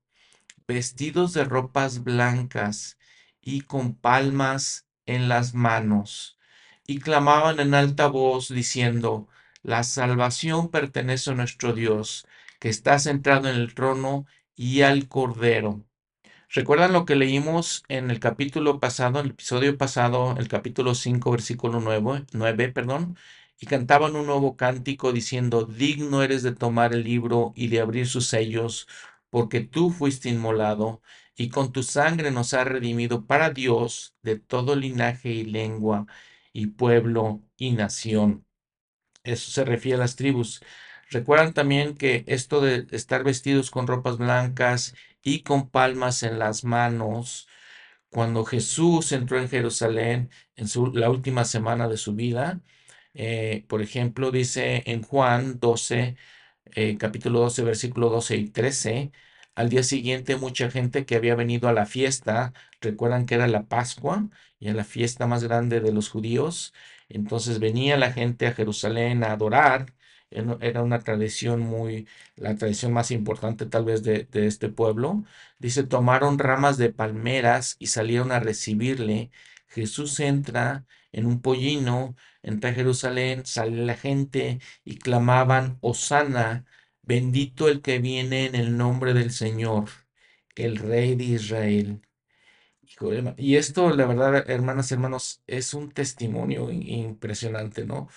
vestidos de ropas blancas y con palmas en las manos, y clamaban en alta voz diciendo, La salvación pertenece a nuestro Dios, que está centrado en el trono y al Cordero. ¿Recuerdan lo que leímos en el capítulo pasado, en el episodio pasado, el capítulo 5, versículo 9, 9 perdón? Y cantaban un nuevo cántico diciendo, digno eres de tomar el libro y de abrir sus sellos, porque tú fuiste inmolado y con tu sangre nos has redimido para Dios de todo linaje y lengua y pueblo y nación. Eso se refiere a las tribus. Recuerdan también que esto de estar vestidos con ropas blancas y con palmas en las manos, cuando Jesús entró en Jerusalén en su, la última semana de su vida, eh, por ejemplo, dice en Juan 12, eh, capítulo 12, versículo 12 y 13. Al día siguiente, mucha gente que había venido a la fiesta, recuerdan que era la Pascua y a la fiesta más grande de los judíos. Entonces venía la gente a Jerusalén a adorar. Era una tradición muy, la tradición más importante tal vez de, de este pueblo. Dice, tomaron ramas de palmeras y salieron a recibirle. Jesús entra en un pollino, entra a Jerusalén, sale la gente y clamaban, Osana, bendito el que viene en el nombre del Señor, el Rey de Israel. Y esto, la verdad, hermanas y hermanos, es un testimonio impresionante, ¿no?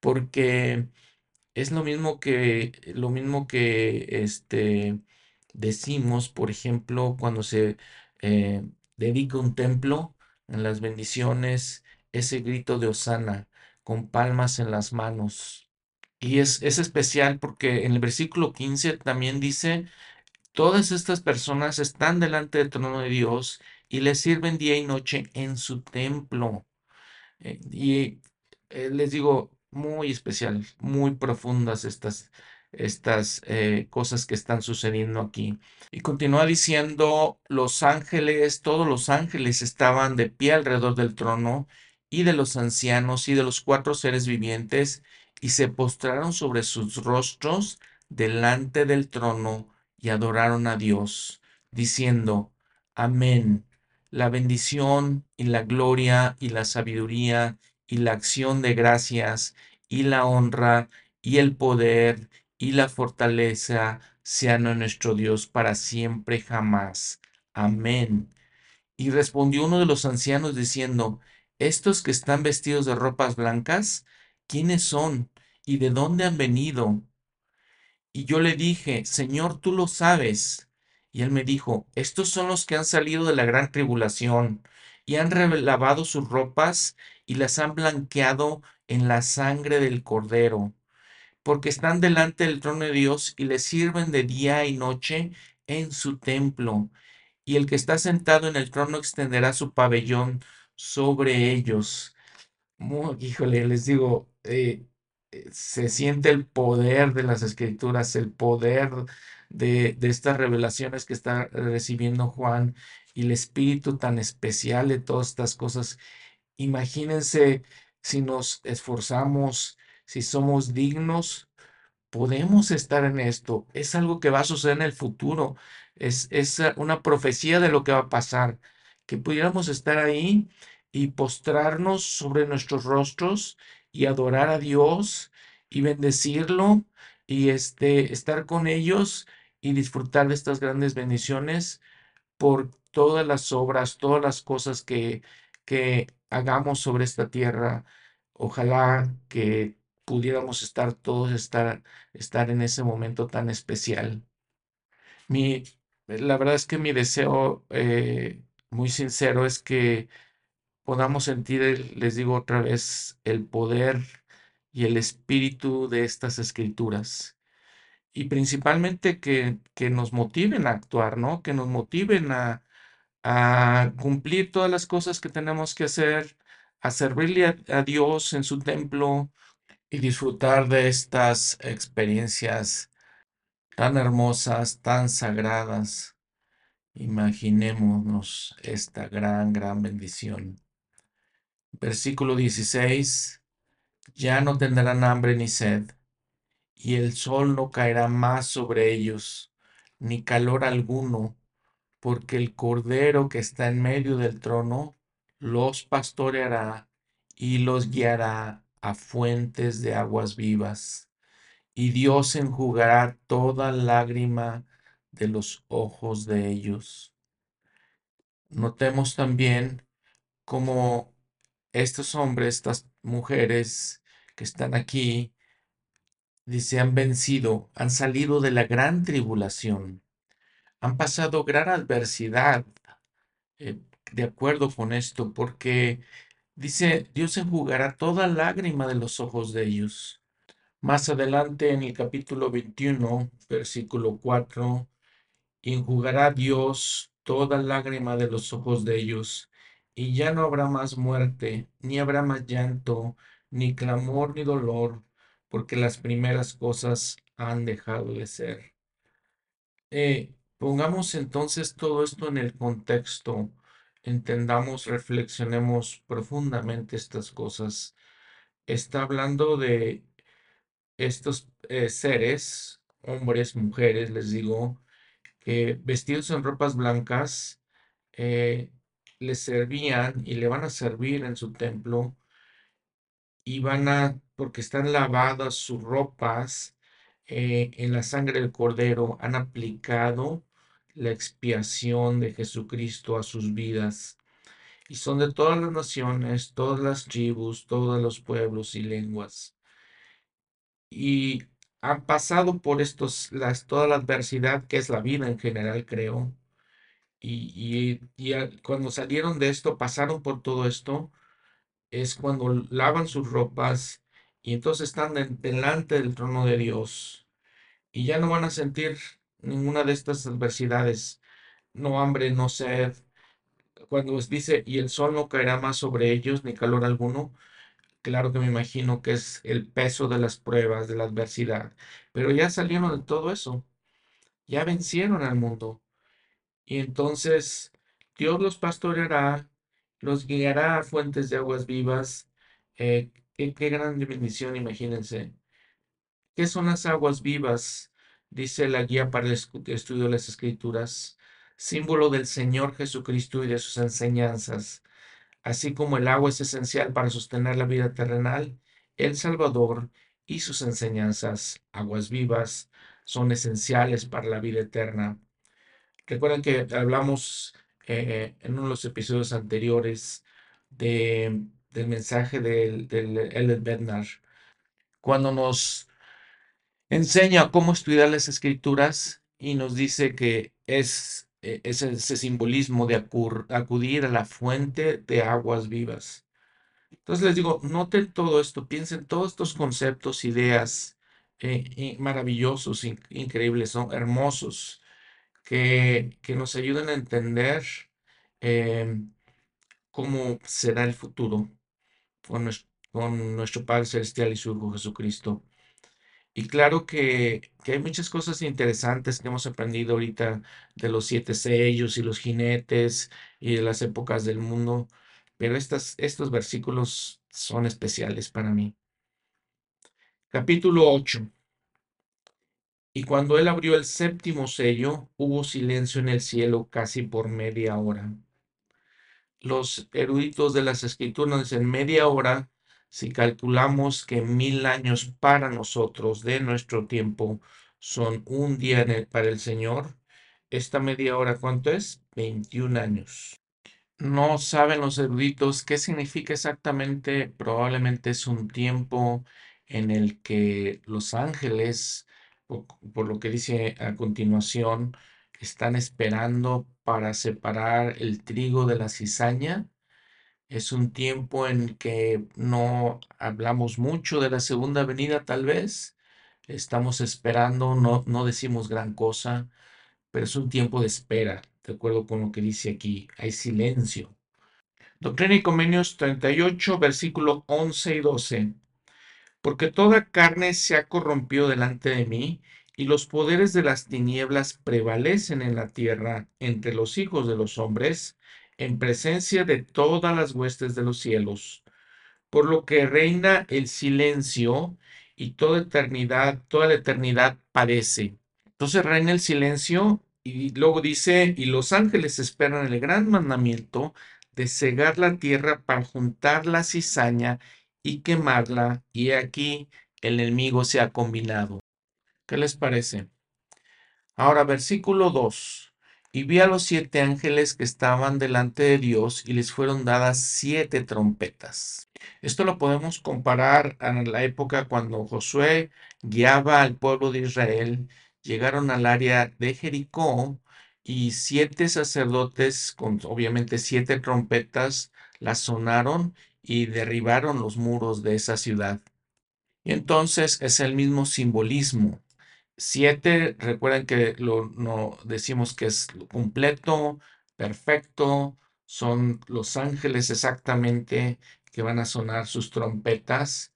Porque es lo mismo que, lo mismo que este, decimos, por ejemplo, cuando se eh, dedica un templo, en las bendiciones, ese grito de Osana con palmas en las manos. Y es, es especial porque en el versículo 15 también dice, Todas estas personas están delante del trono de Dios y le sirven día y noche en su templo. Eh, y eh, les digo, muy especial, muy profundas estas, estas eh, cosas que están sucediendo aquí. Y continúa diciendo, los ángeles, todos los ángeles estaban de pie alrededor del trono y de los ancianos y de los cuatro seres vivientes y se postraron sobre sus rostros delante del trono y adoraron a Dios, diciendo, Amén. La bendición y la gloria y la sabiduría y la acción de gracias y la honra y el poder y la fortaleza sean a nuestro Dios para siempre jamás. Amén. Y respondió uno de los ancianos diciendo, Estos que están vestidos de ropas blancas, ¿quiénes son y de dónde han venido? Y yo le dije, Señor, tú lo sabes. Y él me dijo, estos son los que han salido de la gran tribulación y han lavado sus ropas y las han blanqueado en la sangre del cordero, porque están delante del trono de Dios y le sirven de día y noche en su templo. Y el que está sentado en el trono extenderá su pabellón sobre ellos. híjole, les digo, eh, eh, se siente el poder de las escrituras, el poder de, de estas revelaciones que está recibiendo Juan y el espíritu tan especial de todas estas cosas. Imagínense si nos esforzamos, si somos dignos, podemos estar en esto. Es algo que va a suceder en el futuro. Es, es una profecía de lo que va a pasar. Que pudiéramos estar ahí y postrarnos sobre nuestros rostros y adorar a Dios y bendecirlo y este, estar con ellos y disfrutar de estas grandes bendiciones por todas las obras, todas las cosas que, que hagamos sobre esta tierra. Ojalá que pudiéramos estar todos, estar, estar en ese momento tan especial. Mi, la verdad es que mi deseo eh, muy sincero es que podamos sentir, les digo otra vez, el poder y el espíritu de estas escrituras. Y principalmente que, que nos motiven a actuar, ¿no? Que nos motiven a, a cumplir todas las cosas que tenemos que hacer, a servirle a, Dios en su templo y disfrutar de estas experiencias tan hermosas, tan sagradas. Imaginémonos esta gran, gran bendición. Versículo 16. Ya no tendrán hambre ni sed, y el sol no caerá más sobre ellos, ni calor alguno, porque el Cordero que está en medio del trono los pastoreará y los guiará a fuentes de aguas vivas, y Dios enjugará toda lágrima de los ojos de ellos. Notemos también cómo estos hombres, estas mujeres que están aquí, dice, han vencido, han salido de la gran tribulación, han pasado gran adversidad eh, de acuerdo con esto, porque dice, Dios enjugará toda lágrima de los ojos de ellos. Más adelante en el capítulo 21, versículo 4, enjugará Dios toda lágrima de los ojos de ellos y ya no habrá más muerte, ni habrá más llanto, ni clamor, ni dolor, porque las primeras cosas han dejado de ser. Eh, pongamos entonces todo esto en el contexto, entendamos, reflexionemos profundamente estas cosas. Está hablando de estos eh, seres, hombres, mujeres, les digo, que vestidos en ropas blancas, eh, le servían y le van a servir en su templo y van a, porque están lavadas sus ropas eh, en la sangre del cordero, han aplicado la expiación de Jesucristo a sus vidas. Y son de todas las naciones, todas las tribus, todos los pueblos y lenguas. Y han pasado por estos, las, toda la adversidad que es la vida en general, creo y, cuando salieron de esto, pasaron por todo esto, es cuando lavan sus ropas y entonces están delante del trono de Dios y ya no van a sentir ninguna de estas adversidades, no hambre, no sed. Cuando dice, y el sol no caerá más sobre ellos, ni calor alguno, claro que me imagino que es el peso de las pruebas, de la adversidad, pero ya salieron de todo eso, ya vencieron al mundo. Y entonces Dios los pastoreará, los guiará a fuentes de aguas vivas. Eh, qué, gran bendición, imagínense. ¿Qué son las aguas vivas? Dice la guía para el estudio de las escrituras, símbolo del Señor Jesucristo y de sus enseñanzas. Así como el agua es esencial para sostener la vida terrenal, el Salvador y sus enseñanzas, aguas vivas, son esenciales para la vida eterna. Recuerden que hablamos eh, en uno de los episodios anteriores de, del mensaje del, del Bednar, cuando nos enseña cómo estudiar las escrituras y nos dice que es, eh, ese, simbolismo de acudir a la fuente de aguas vivas. Entonces les digo, noten todo esto, piensen todos estos conceptos, ideas eh, maravillosos, increíbles, son hermosos, que, que, nos ayuden a entender em, cómo será el futuro con nuestro, Padre Celestial y su Hijo Jesucristo. Y claro que, hay muchas cosas interesantes que hemos aprendido ahorita de los siete sellos y los jinetes y de las épocas del mundo, pero estas, estos versículos son especiales para mí. Capítulo 8. Y cuando él abrió el séptimo sello, hubo silencio en el cielo casi por media hora. Los eruditos de las escrituras dicen media hora si calculamos que mil años para nosotros de nuestro tiempo son un día para el Señor, esta media hora, ¿cuánto es? 21 años. No saben los eruditos qué significa exactamente. Probablemente es un tiempo en el que los ángeles, por lo que dice a continuación, están esperando para separar el trigo de la cizaña es un tiempo en que no hablamos mucho de la segunda venida, tal vez. Estamos esperando, no, no decimos gran cosa, pero es un tiempo de espera, de acuerdo con lo que dice aquí. Hay silencio. Doctrina y Convenios 38, versículo 11 y 12. Porque toda carne se ha corrompido delante de mí, y los poderes de las tinieblas prevalecen en la tierra entre los hijos de los hombres, en presencia de todas las huestes de los cielos, por lo que reina el silencio y toda eternidad, toda la eternidad padece. Entonces reina el silencio y luego dice, y los ángeles esperan el gran mandamiento de cegar la tierra para juntar la cizaña y quemarla, y aquí el enemigo se ha combinado. ¿Qué les parece? Ahora, versículo 2 y vi a los siete ángeles que estaban delante de Dios y les fueron dadas siete trompetas. Esto lo podemos comparar a la época cuando Josué guiaba al pueblo de Israel, llegaron al área de Jericó y siete sacerdotes con obviamente siete trompetas las sonaron y derribaron los muros de esa ciudad. Y entonces es el mismo simbolismo Siete, recuerden que lo no, decimos que es completo, perfecto, son los ángeles exactamente que van a sonar sus trompetas.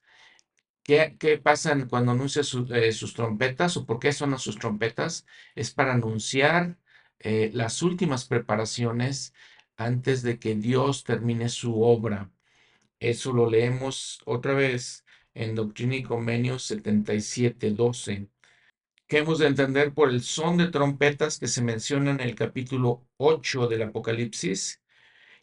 ¿Qué, qué pasa cuando anuncia eh, sus trompetas o por qué sonan sus trompetas? Es para anunciar eh, las últimas preparaciones antes de que Dios termine su obra. Eso lo leemos otra vez en Doctrina y Convenios 77, 12 que hemos de entender por el son de trompetas que se menciona en el capítulo 8 del Apocalipsis,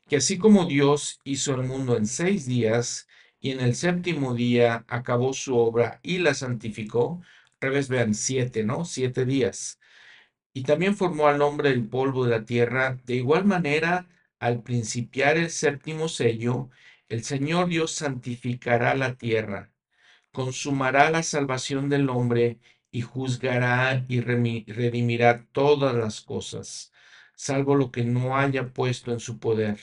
que así como Dios hizo el mundo en seis días y en el séptimo día acabó su obra y la santificó, revés vean siete, ¿no? Siete días. Y también formó al hombre del polvo de la tierra. De igual manera, al principiar el séptimo sello, el Señor Dios santificará la tierra, consumará la salvación del hombre y juzgará y redimirá todas las cosas, salvo lo que no haya puesto en su poder.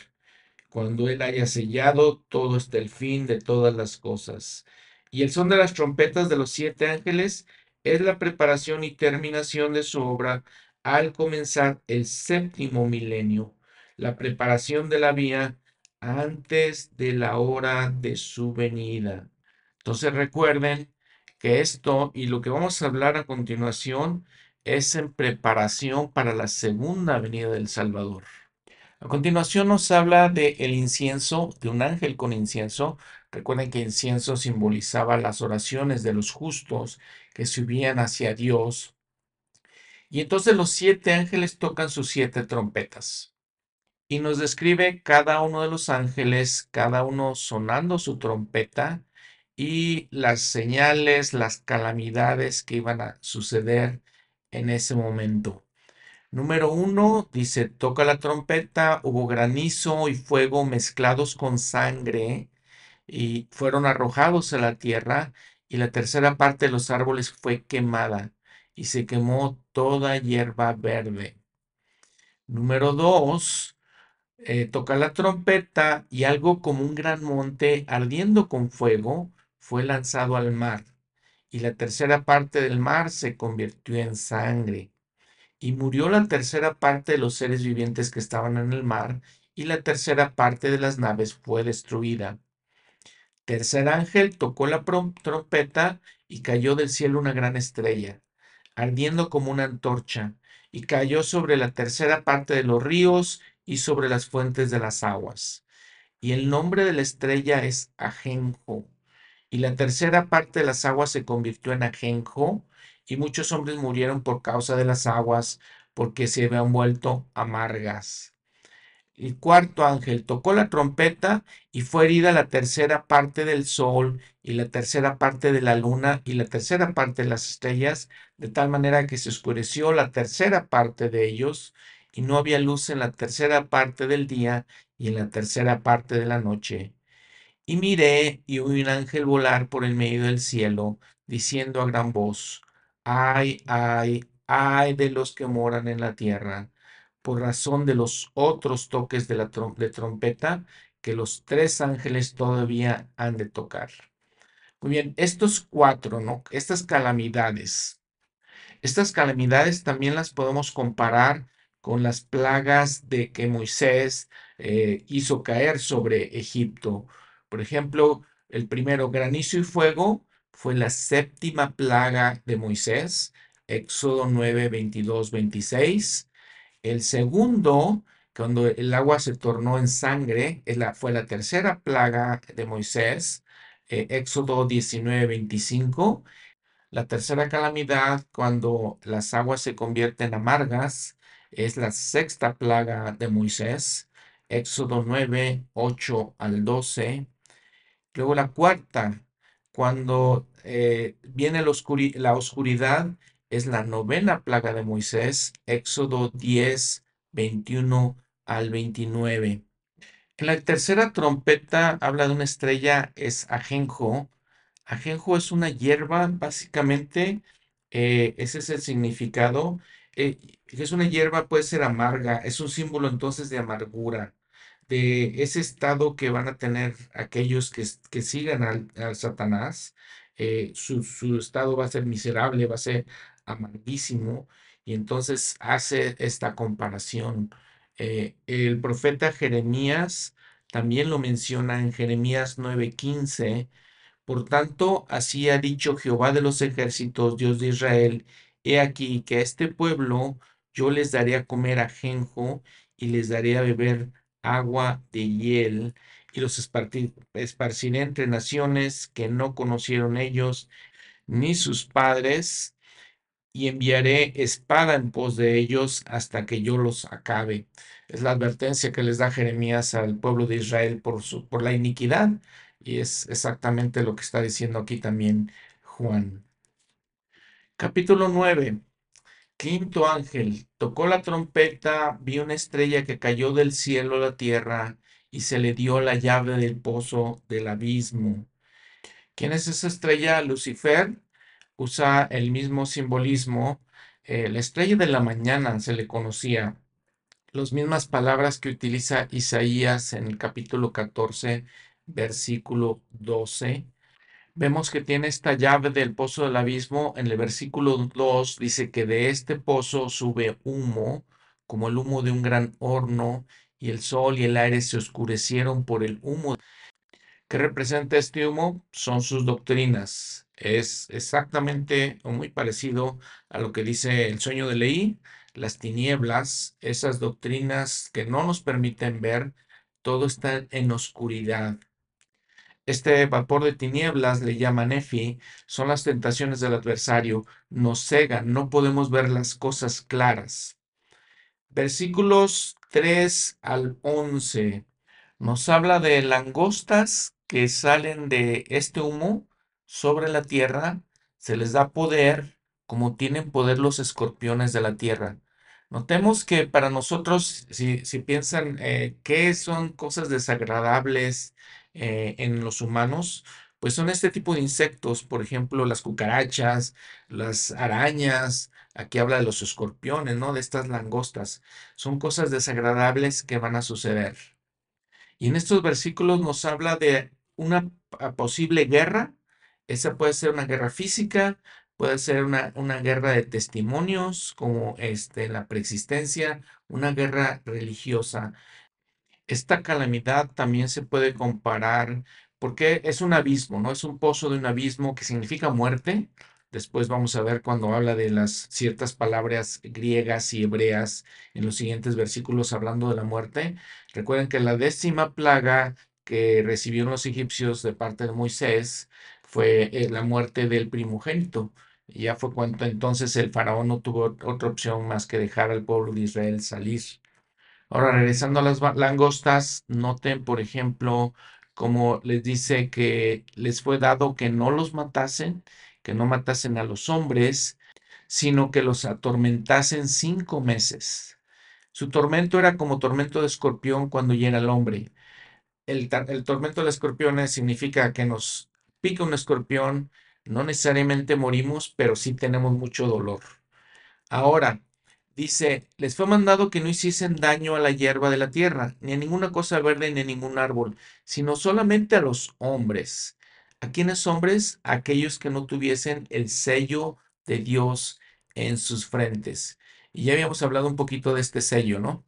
Cuando él haya sellado todo hasta el fin de todas las cosas. Y el son de las trompetas de los siete ángeles es la preparación y terminación de su obra al comenzar el séptimo milenio, la preparación de la vía antes de la hora de su venida. Entonces recuerden que esto y lo que vamos a hablar a continuación es en preparación para la segunda venida del Salvador. A continuación nos habla del el incienso, de un ángel con incienso. Recuerden que incienso simbolizaba las oraciones de los justos que subían hacia Dios. Y entonces los siete ángeles tocan sus siete trompetas. Y nos describe cada uno de los ángeles, cada uno sonando su trompeta y las señales, las calamidades que iban a suceder en ese momento. Número uno, dice, toca la trompeta, hubo granizo y fuego mezclados con sangre y fueron arrojados a la tierra y la tercera parte de los árboles fue quemada y se quemó toda hierba verde. Número dos, eh, toca la trompeta y algo como un gran monte ardiendo con fuego fue lanzado al mar y la tercera parte del mar se convirtió en sangre y murió la tercera parte de los seres vivientes que estaban en el mar, y la tercera parte de las naves fue destruida. Tercer ángel tocó la trompeta y cayó del cielo una gran estrella, ardiendo como una antorcha, y cayó sobre la tercera parte de los ríos y sobre las fuentes de las aguas. Y el nombre de la estrella es Ajenjo. Y la tercera parte de las aguas se convirtió en Ajenjo, y muchos hombres murieron por causa de las aguas, porque se habían vuelto amargas. El cuarto ángel tocó la trompeta y fue herida la tercera parte del sol y la tercera parte de la luna y la tercera parte de las estrellas, de tal manera que se oscureció la tercera parte de ellos y no había luz en la tercera parte del día y en la tercera parte de la noche. Y miré y oí un ángel volar por el medio del cielo, diciendo a gran voz, Ay, ay, ay de los que moran en la tierra, por razón de los otros toques de la trompeta que los tres ángeles todavía han de tocar. Muy bien, estos cuatro, ¿no? Estas calamidades. Estas calamidades también las podemos comparar con las plagas de que Moisés eh, hizo caer sobre Egipto. Por ejemplo, el primero, granizo y fuego, fue la séptima plaga de Moisés, Éxodo 9, 22, 26. El segundo, cuando el agua se tornó en sangre, fue la tercera plaga de Moisés, eh, Éxodo 19, 25. La tercera calamidad, cuando las aguas se convierten amargas, es la sexta plaga de Moisés, Éxodo 9, 8 al 12. Luego la cuarta, cuando eh, viene la, oscuridad, es la novena plaga de Moisés, Éxodo 10, 21 al 29. En la tercera trompeta habla de una estrella, es ajenjo. Ajenjo es una hierba, básicamente, eh, ese es el significado. Eh, es una hierba, puede ser amarga, es un símbolo entonces de amargura de ese estado que van a tener aquellos que, que sigan al, Satanás. Eh, su, estado va a ser miserable, va a ser amarguísimo, y entonces hace esta comparación. Eh, el profeta Jeremías también lo menciona en Jeremías 9:15. Por tanto, así ha dicho Jehová de los ejércitos, Dios de Israel, he aquí que a este pueblo yo les daré a comer ajenjo y les daré a beber agua de hiel, y los esparciré entre naciones que no conocieron ellos ni sus padres, y enviaré espada en pos de ellos hasta que yo los acabe. Es la advertencia que les da Jeremías al pueblo de Israel por, su, por la iniquidad, y es exactamente lo que está diciendo aquí también Juan. Capítulo 9. Quinto ángel tocó la trompeta, vi una estrella que cayó del cielo a la tierra y se le dio la llave del pozo del abismo. ¿Quién es esa estrella? Lucifer usa el mismo simbolismo. Eh, la estrella de la mañana se le conocía. Las mismas palabras que utiliza Isaías en el capítulo 14, versículo 12. Vemos que tiene esta llave del pozo del abismo. En el versículo 2 dice que de este pozo sube humo, como el humo de un gran horno, y el sol y el aire se oscurecieron por el humo. ¿Qué representa este humo? Son sus doctrinas. Es exactamente o muy parecido a lo que dice el sueño de Leí, las tinieblas, esas doctrinas que no nos permiten ver, todo está en oscuridad. Este vapor de tinieblas le llaman Efi, son las tentaciones del adversario, nos cegan, no podemos ver las cosas claras. Versículos 3 al 11 nos habla de langostas que salen de este humo sobre la tierra, se les da poder como tienen poder los escorpiones de la tierra. Notemos que para nosotros, si, piensan eh, qué son cosas desagradables eh, en los humanos, pues son este tipo de insectos, por ejemplo, las cucarachas, las arañas, aquí habla de los escorpiones, ¿no? De estas langostas. Son cosas desagradables que van a suceder. Y en estos versículos nos habla de una posible guerra. Esa puede ser una guerra física, puede ser una, una guerra de testimonios, como este, la preexistencia, una guerra religiosa. Esta calamidad también se puede comparar porque es un abismo, ¿no? Es un pozo de un abismo que significa muerte. Después vamos a ver cuando habla de las ciertas palabras griegas y hebreas en los siguientes versículos hablando de la muerte. Recuerden que la décima plaga que recibieron los egipcios de parte de Moisés fue eh, la muerte del primogénito. ya fue cuando entonces el faraón no tuvo otra opción más que dejar al pueblo de Israel salir. Ahora, regresando a las langostas, noten, por ejemplo, como les dice que les fue dado que no los matasen, que no matasen a los hombres, sino que los atormentasen cinco meses. Su tormento era como tormento de escorpión cuando llega el hombre. El, el tormento de escorpiones significa que nos pica un escorpión, no necesariamente morimos, pero sí tenemos mucho dolor. Ahora, dice, les fue mandado que no hiciesen daño a la hierba de la tierra, ni a ninguna cosa verde, ni a ningún árbol, sino solamente a los hombres. ¿A quiénes hombres? Aquellos que no tuviesen el sello de Dios en sus frentes. Y ya habíamos hablado un poquito de este sello, ¿no?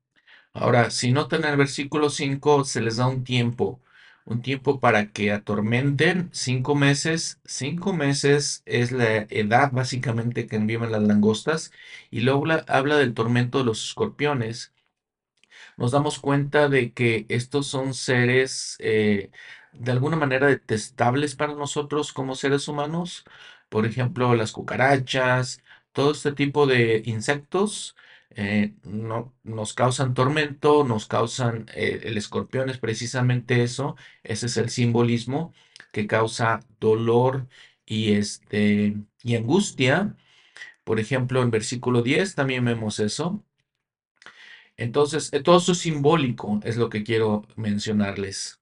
Ahora, si notan en el versículo 5, se les da un tiempo un tiempo para que atormenten cinco meses. Cinco meses es la edad básicamente que viven las langostas. Y luego habla del tormento de los escorpiones. Nos damos cuenta de que estos son seres eh, de alguna manera detestables para nosotros como seres humanos. Por ejemplo, las cucarachas, todo este tipo de insectos eh, no, nos causan tormento, nos causan, eh, el escorpión es precisamente eso, ese es el simbolismo que causa dolor y, este, y angustia. Por ejemplo, en versículo 10 también vemos eso. Entonces, eh, todo eso es simbólico, es lo que quiero mencionarles.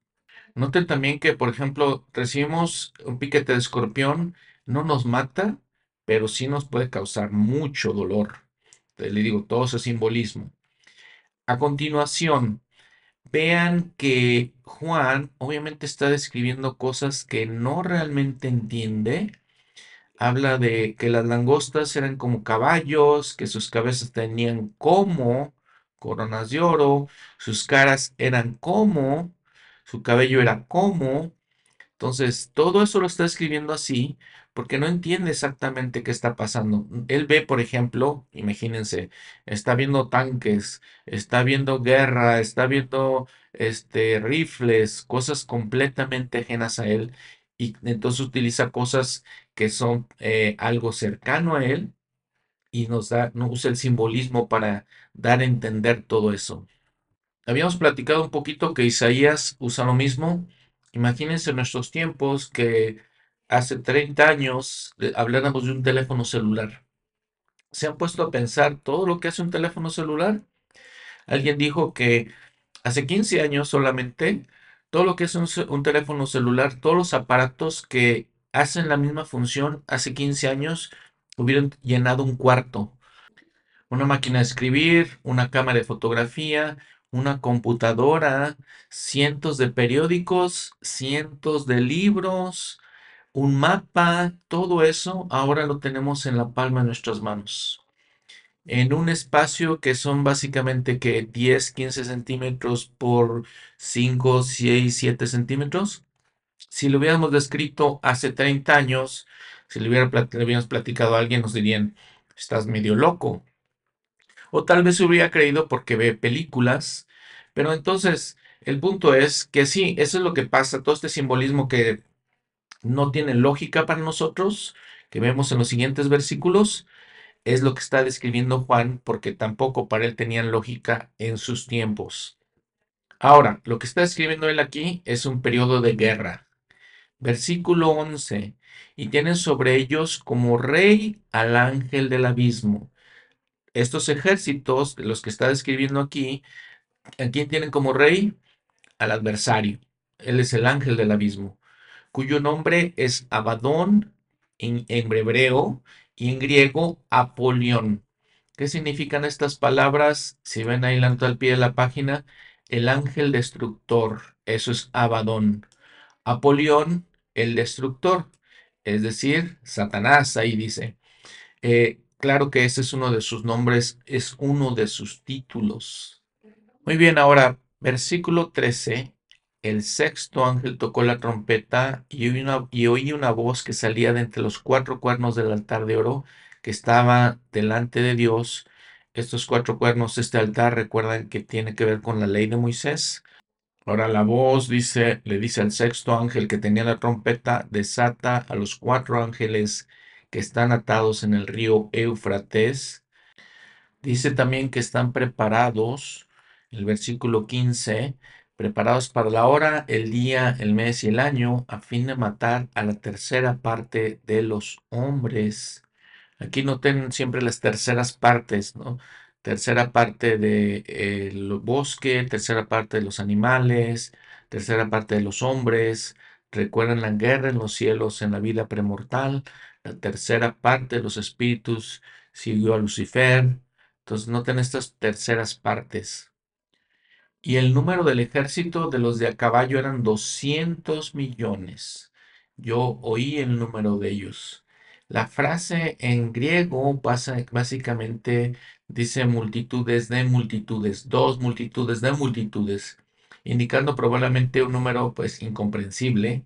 Noten también que, por ejemplo, recibimos un piquete de escorpión, no nos mata, pero sí nos puede causar mucho dolor le digo, todo ese simbolismo. A continuación, vean que Juan obviamente está describiendo cosas que no realmente entiende. Habla de que las langostas eran como caballos, que sus cabezas tenían como coronas de oro, sus caras eran como, su cabello era como. Entonces, todo eso lo está escribiendo así porque no entiende exactamente qué está pasando. Él ve, por ejemplo, imagínense, está viendo tanques, está viendo guerra, está viendo este, rifles, cosas completamente ajenas a él, y entonces utiliza cosas que son eh, algo cercano a él y nos da, nos usa el simbolismo para dar a entender todo eso. Habíamos platicado un poquito que Isaías usa lo mismo. Imagínense en nuestros tiempos que hace 30 años habláramos de un teléfono celular. ¿Se han puesto a pensar todo lo que hace un teléfono celular? Alguien dijo que hace 15 años solamente, todo lo que es un, un, teléfono celular, todos los aparatos que hacen la misma función hace 15 años hubieran llenado un cuarto. Una máquina de escribir, una cámara de fotografía, una computadora, cientos de periódicos, cientos de libros, un mapa, todo eso ahora lo tenemos en la palma de nuestras manos. En un espacio que son básicamente que 10, 15 centímetros por 5, 6, 7 centímetros. Si lo hubiéramos descrito hace 30 años, si le, hubiera, hubiéramos platicado a alguien, nos dirían, estás medio loco. O tal vez hubiera creído porque ve películas. Pero entonces, el punto es que sí, eso es lo que pasa, todo este simbolismo que no tiene lógica para nosotros, que vemos en los siguientes versículos, es lo que está describiendo Juan, porque tampoco para él tenían lógica en sus tiempos. Ahora, lo que está escribiendo él aquí es un periodo de guerra. Versículo 11. Y tienen sobre ellos como rey al ángel del abismo. Estos ejércitos, los que está describiendo aquí, ¿a quién tienen como rey? Al adversario. Él es el ángel del abismo, cuyo nombre es Abadón en, en hebreo y en griego Apolión. ¿Qué significan estas palabras? Si ven ahí al pie de la página, el ángel destructor, eso es Abadón. Apolión, el destructor, es decir, Satanás, ahí dice. Eh, claro que ese es uno de sus nombres, es uno de sus títulos. Muy bien, ahora, versículo 13 el sexto ángel tocó la trompeta y una, y oí una voz que salía de entre los cuatro cuernos del altar de oro que estaba delante de Dios. Estos cuatro cuernos, este altar, recuerdan que tiene que ver con la ley de Moisés. Ahora la voz dice, le dice al sexto ángel que tenía la trompeta, desata a los cuatro ángeles que están atados en el río Éufrates. Dice también que están preparados, el versículo 15, preparados para la hora, el día, el mes y el año, a fin de matar a la tercera parte de los hombres. Aquí noten siempre las terceras partes, ¿no? Tercera parte del de, bosque, tercera parte de los animales, tercera parte de los hombres. Recuerden la guerra en los cielos, en la vida premortal. La tercera parte de los espíritus siguió a Lucifer. Entonces noten estas terceras partes y el número del ejército de los de a caballo eran 200 millones. Yo oí el número de ellos. La frase en griego básicamente dice multitudes de multitudes, dos multitudes de multitudes, indicando probablemente un número pues incomprensible.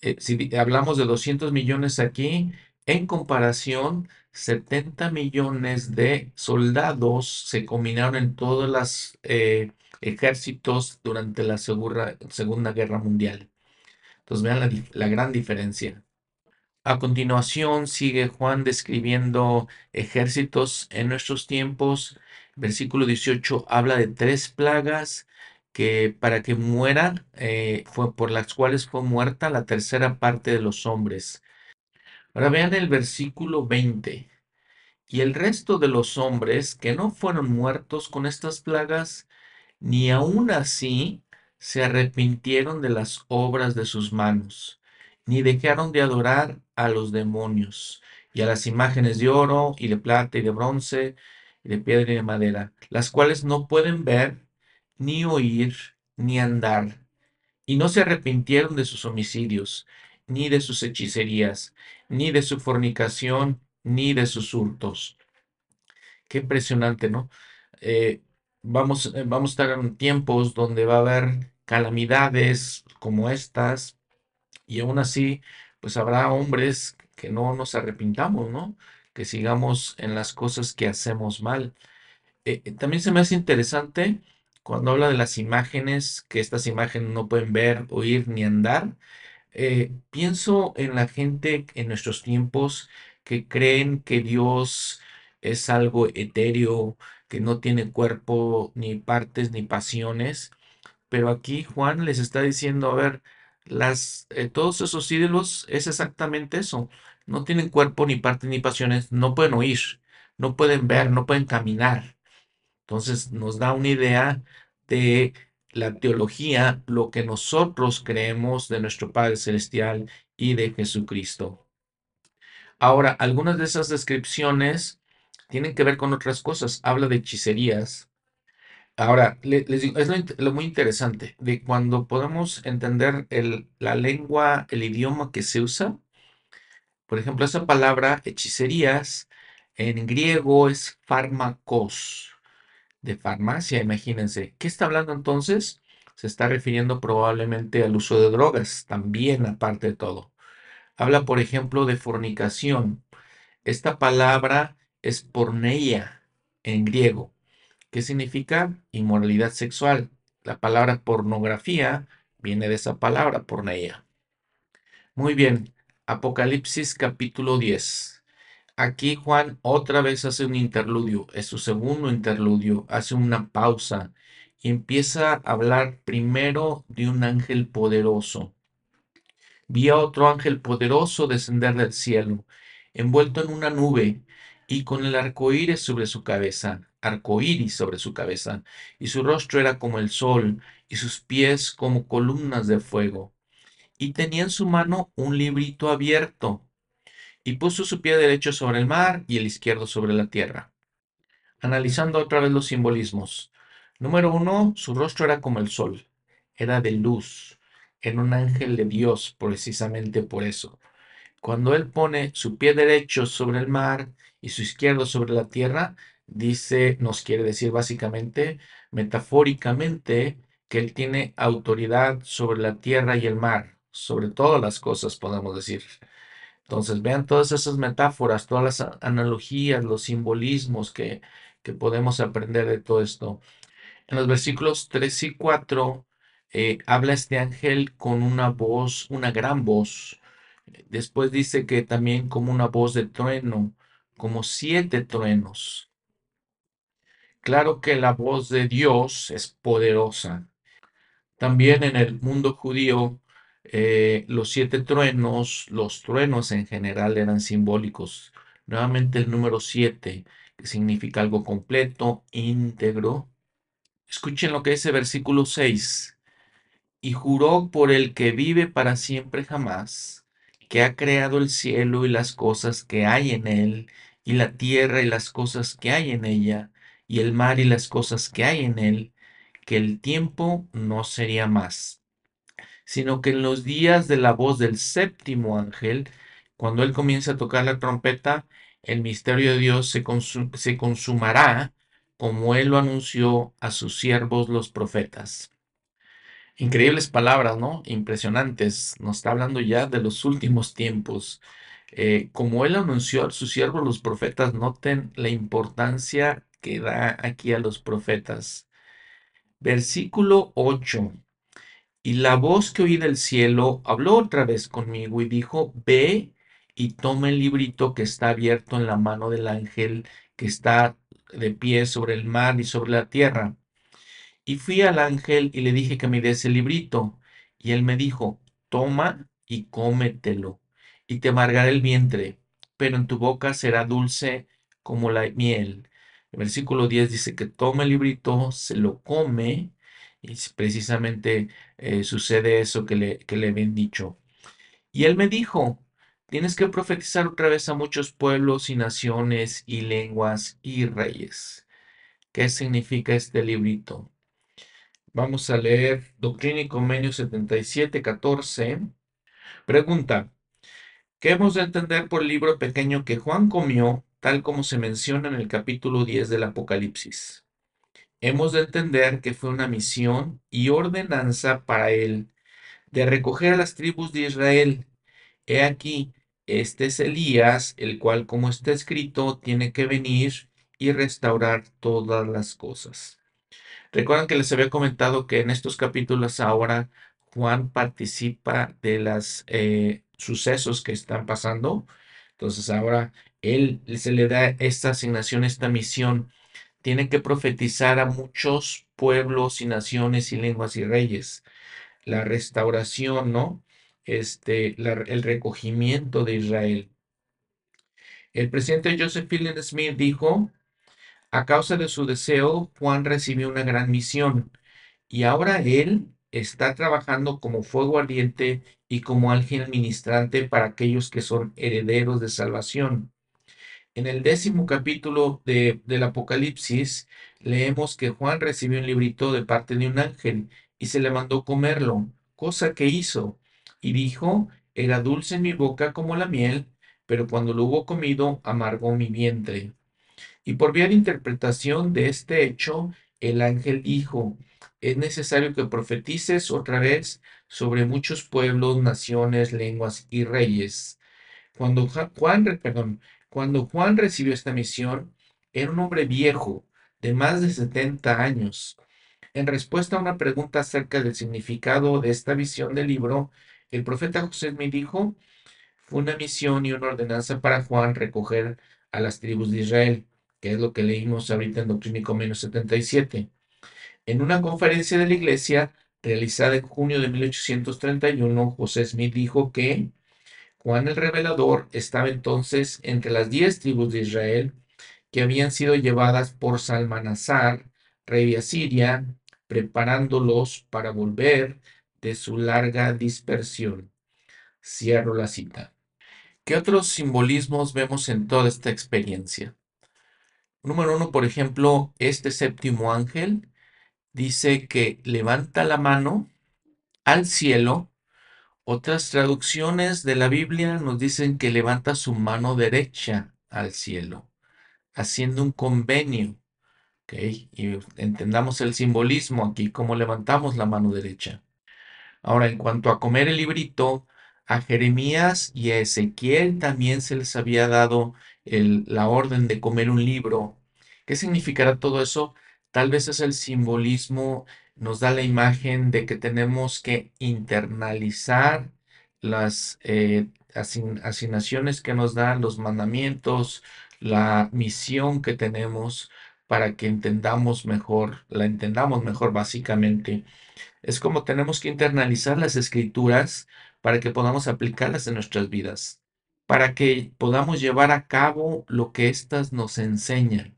Eh, si hablamos de 200 millones aquí, en comparación, 70 millones de soldados se combinaron en todas las eh, ejércitos durante la Segunda, Guerra Mundial. Entonces vean la, gran diferencia. A continuación sigue Juan describiendo ejércitos en nuestros tiempos. Versículo 18 habla de tres plagas que para que mueran, eh, fue, por las cuales fue muerta la tercera parte de los hombres. Ahora vean el versículo 20. Y el resto de los hombres que no fueron muertos con estas plagas ni aun así se arrepintieron de las obras de sus manos, ni dejaron de adorar a los demonios y a las imágenes de oro y de plata y de bronce y de piedra y de madera, las cuales no pueden ver, ni oír, ni andar. Y no se arrepintieron de sus homicidios, ni de sus hechicerías, ni de su fornicación, ni de sus hurtos. Qué impresionante, ¿no? Eh, vamos, eh, vamos a estar en tiempos donde va a haber calamidades como estas y aún así, pues habrá hombres que no nos arrepintamos, ¿no? Que sigamos en las cosas que hacemos mal. Eh, eh, también se me hace interesante cuando habla de las imágenes, que estas imágenes no pueden ver, oír ni andar. pienso en la gente en nuestros tiempos que creen que Dios es algo etéreo, que no tiene cuerpo, ni partes, ni pasiones. Pero aquí Juan les está diciendo, a ver, las, eh, todos esos ídolos es exactamente eso. No tienen cuerpo, ni partes, ni pasiones, no pueden oír, no pueden ver, no pueden caminar. Entonces nos da una idea de la teología, lo que nosotros creemos de nuestro Padre Celestial y de Jesucristo. Ahora, algunas de esas descripciones tienen que ver con otras cosas. Habla de hechicerías. Ahora, les digo, es lo, muy interesante de cuando podemos entender la lengua, el idioma que se usa. Por ejemplo, esa palabra hechicerías en griego es fármacos, de farmacia, imagínense. ¿Qué está hablando entonces? Se está refiriendo probablemente al uso de drogas, también aparte de todo. Habla, por ejemplo, de fornicación. Esta palabra es porneia en griego, que significa inmoralidad sexual. La palabra pornografía viene de esa palabra, porneia. Muy bien, Apocalipsis capítulo 10. Aquí Juan otra vez hace un interludio, es su segundo interludio, hace una pausa y empieza a hablar primero de un ángel poderoso. Vi a otro ángel poderoso descender del cielo, envuelto en una nube y con el arco iris sobre su cabeza, arco iris sobre su cabeza, y su rostro era como el sol, y sus pies como columnas de fuego y tenía en su mano un librito abierto, y puso su pie derecho sobre el mar y el izquierdo sobre la tierra. Analizando otra vez los simbolismos. Número uno, su rostro era como el sol, era de luz, era un ángel de Dios precisamente por eso. Cuando él pone su pie derecho sobre el mar y su izquierdo sobre la tierra, dice, nos quiere decir básicamente, metafóricamente, que él tiene autoridad sobre la tierra y el mar sobre todas las cosas, podemos decir. Entonces, vean todas esas metáforas, todas las analogías, los simbolismos que, que podemos aprender de todo esto. En los versículos 3 y 4 eh, habla este ángel con una voz, una gran voz. Después dice que también como una voz de trueno, como siete truenos. Claro que la voz de Dios es poderosa. También en el mundo judío eh, los siete truenos, los truenos en general eran simbólicos. Nuevamente el número siete, que significa algo completo, íntegro. Escuchen lo que dice versículo 6. Y juró por el que vive para siempre jamás, que ha creado el cielo y las cosas que hay en él, y la tierra y las cosas que hay en ella, y el mar y las cosas que hay en él, que el tiempo no sería más sino que en los días de la voz del séptimo ángel, cuando él comience a tocar la trompeta, el misterio de Dios se, se consumará como él lo anunció a sus siervos los profetas. Increíbles palabras, ¿no? Impresionantes. Nos está hablando ya de los últimos tiempos. Eh, como él anunció a sus siervos los profetas, noten la importancia que da aquí a los profetas. Versículo 8. Y la voz que oí del cielo habló otra vez conmigo y dijo, ve y toma el librito que está abierto en la mano del ángel que está de pie sobre el mar y sobre la tierra. Y fui al ángel y le dije que me diese el librito. Y él me dijo, toma y cómetelo, y te amargará el vientre, pero en tu boca será dulce como la miel. El versículo 10 dice que toma el librito, se lo come, y precisamente eh, sucede eso que le, que le habían dicho. Y él me dijo, tienes que profetizar otra vez a muchos pueblos y naciones y lenguas y reyes. ¿Qué significa este librito? Vamos a leer Doctrina y Convenio 77, 14. Pregunta, ¿qué hemos de entender por el libro pequeño que Juan comió, tal como se menciona en el capítulo 10 del Apocalipsis? hemos de entender que fue una misión y ordenanza para él de recoger a las tribus de Israel. He aquí, este es Elías, el cual, como está escrito, tiene que venir y restaurar todas las cosas. Recuerdan que les había comentado que en estos capítulos ahora Juan participa de los eh, sucesos que están pasando. Entonces ahora él se le da esta asignación, esta misión tiene que profetizar a muchos pueblos y naciones y lenguas y reyes. La restauración, ¿no? Este, el recogimiento de Israel. El presidente Joseph Fielding Smith dijo, a causa de su deseo, Juan recibió una gran misión y ahora él está trabajando como fuego ardiente y como ángel ministrante para aquellos que son herederos de salvación. En el décimo capítulo de, del Apocalipsis leemos que Juan recibió un librito de parte de un ángel y se le mandó comerlo, cosa que hizo, y dijo, era dulce en mi boca como la miel, pero cuando lo hubo comido, amargó mi vientre. Y por vía de interpretación de este hecho, el ángel dijo, es necesario que profetices otra vez sobre muchos pueblos, naciones, lenguas y reyes. Cuando Juan, perdón, cuando Juan recibió esta misión, era un hombre viejo, de más de 70 años. En respuesta a una pregunta acerca del significado de esta visión del libro, el profeta José me dijo, fue una misión y una ordenanza para Juan recoger a las tribus de Israel, que es lo que leímos ahorita en Doctrínico menos 77. En una conferencia de la iglesia realizada en junio de 1831, José Smith dijo que Juan el Revelador estaba entonces entre las diez tribus de Israel que habían sido llevadas por Salmanasar, rey de Asiria, preparándolos para volver de su larga dispersión. Cierro la cita. ¿Qué otros simbolismos vemos en toda esta experiencia? Número uno, por ejemplo, este séptimo ángel dice que levanta la mano al cielo. Otras traducciones de la Biblia nos dicen que levanta su mano derecha al cielo, haciendo un convenio. ¿okay? Y entendamos el simbolismo aquí, cómo levantamos la mano derecha. Ahora, en cuanto a comer el librito, a Jeremías y a Ezequiel también se les había dado la orden de comer un libro. ¿Qué significará todo eso? Tal vez es el simbolismo, nos da la imagen de que tenemos que internalizar las eh, asignaciones que nos dan, los mandamientos, la misión que tenemos para que entendamos mejor, la entendamos mejor básicamente. Es como tenemos que internalizar las escrituras para que podamos aplicarlas en nuestras vidas, para que podamos llevar a cabo lo que éstas nos enseñan.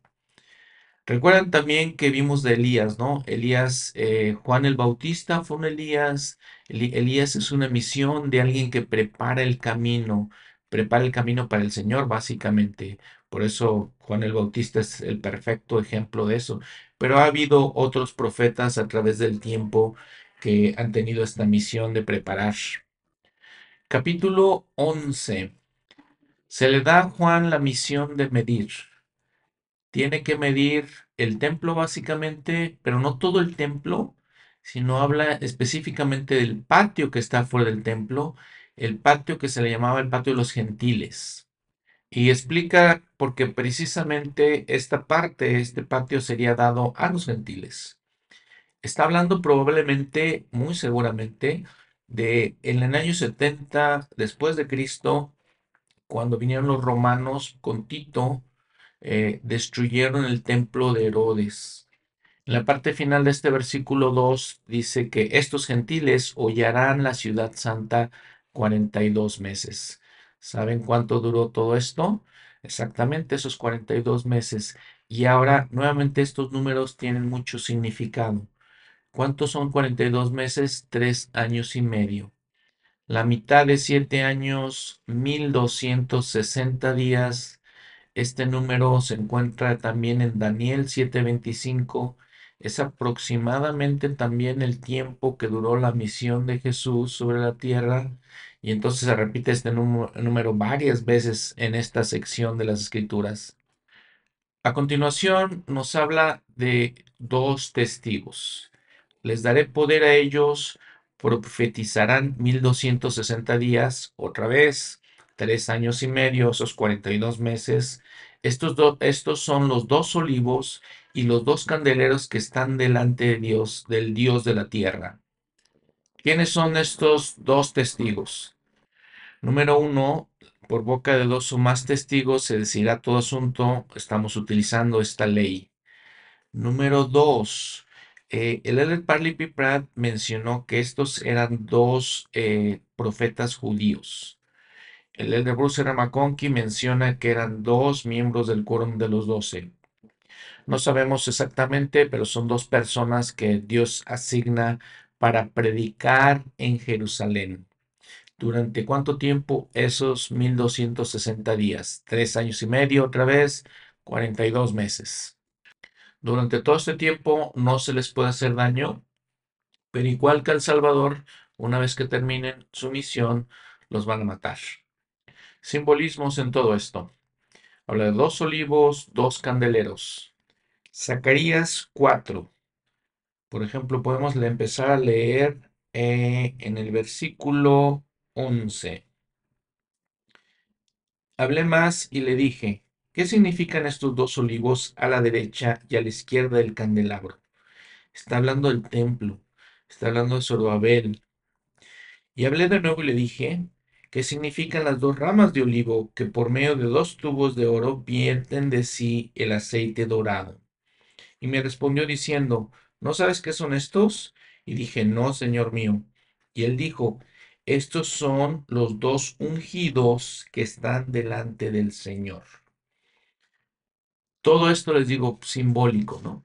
Recuerdan también que vimos de Elías, ¿no? Elías, eh, Juan el Bautista fue un Elías. Elías es una misión de alguien que prepara el camino, prepara el camino para el Señor, básicamente. Por eso Juan el Bautista es el perfecto ejemplo de eso. Pero ha habido otros profetas a través del tiempo que han tenido esta misión de preparar. Capítulo 11. Se le da a Juan la misión de medir. Tiene que medir el templo básicamente, pero no todo el templo, sino habla específicamente del patio que está fuera del templo, el patio que se le llamaba el patio de los gentiles. Y explica porque precisamente esta parte, este patio sería dado a los gentiles. Está hablando probablemente, muy seguramente, de en el año 70 después de Cristo, cuando vinieron los romanos con Tito, eh, destruyeron el templo de Herodes. En la parte final de este versículo 2 dice que estos gentiles hollarán la ciudad santa 42 meses. ¿Saben cuánto duró todo esto? Exactamente esos 42 meses. Y ahora nuevamente estos números tienen mucho significado. ¿Cuántos son 42 meses? Tres años y medio. La mitad de siete años, 1260 días. Este número se encuentra también en Daniel 7:25. Es aproximadamente también el tiempo que duró la misión de Jesús sobre la tierra y entonces se repite este número, varias veces en esta sección de las escrituras. A continuación nos habla de dos testigos. Les daré poder a ellos, profetizarán 1260 días, otra vez, tres años y medio, esos 42 meses. Estos, estos son los dos olivos y los dos candeleros que están delante de Dios, del Dios de la tierra. ¿Quiénes son estos dos testigos? Número uno, por boca de dos o más testigos se decidirá todo asunto. Estamos utilizando esta ley. Número dos, eh, el Elder Parley P. Pratt mencionó que estos eran dos eh, profetas judíos. El Elder Bruce R. Menciona que eran dos miembros del quórum de los doce. No sabemos exactamente, pero son dos personas que Dios asigna para predicar en Jerusalén. ¿Durante cuánto tiempo? Esos 1260 días. Tres años y medio otra vez, 42 meses. Durante todo este tiempo no se les puede hacer daño, pero igual que al Salvador, una vez que terminen su misión, los van a matar. Simbolismos en todo esto. Habla de dos olivos, dos candeleros. Zacarías 4. Por ejemplo, podemos empezar a leer eh, en el versículo 11. Hablé más y le dije, ¿qué significan estos dos olivos a la derecha y a la izquierda del candelabro? Está hablando del templo, está hablando de Zorobabel. Y hablé de nuevo y le dije, ¿qué significan las dos ramas de olivo que por medio de dos tubos de oro vierten de sí el aceite dorado? Y me respondió diciendo, ¿no sabes qué son estos? Y dije, no, Señor mío. Y él dijo, estos son los dos ungidos que están delante del Señor. Todo esto les digo simbólico, ¿no?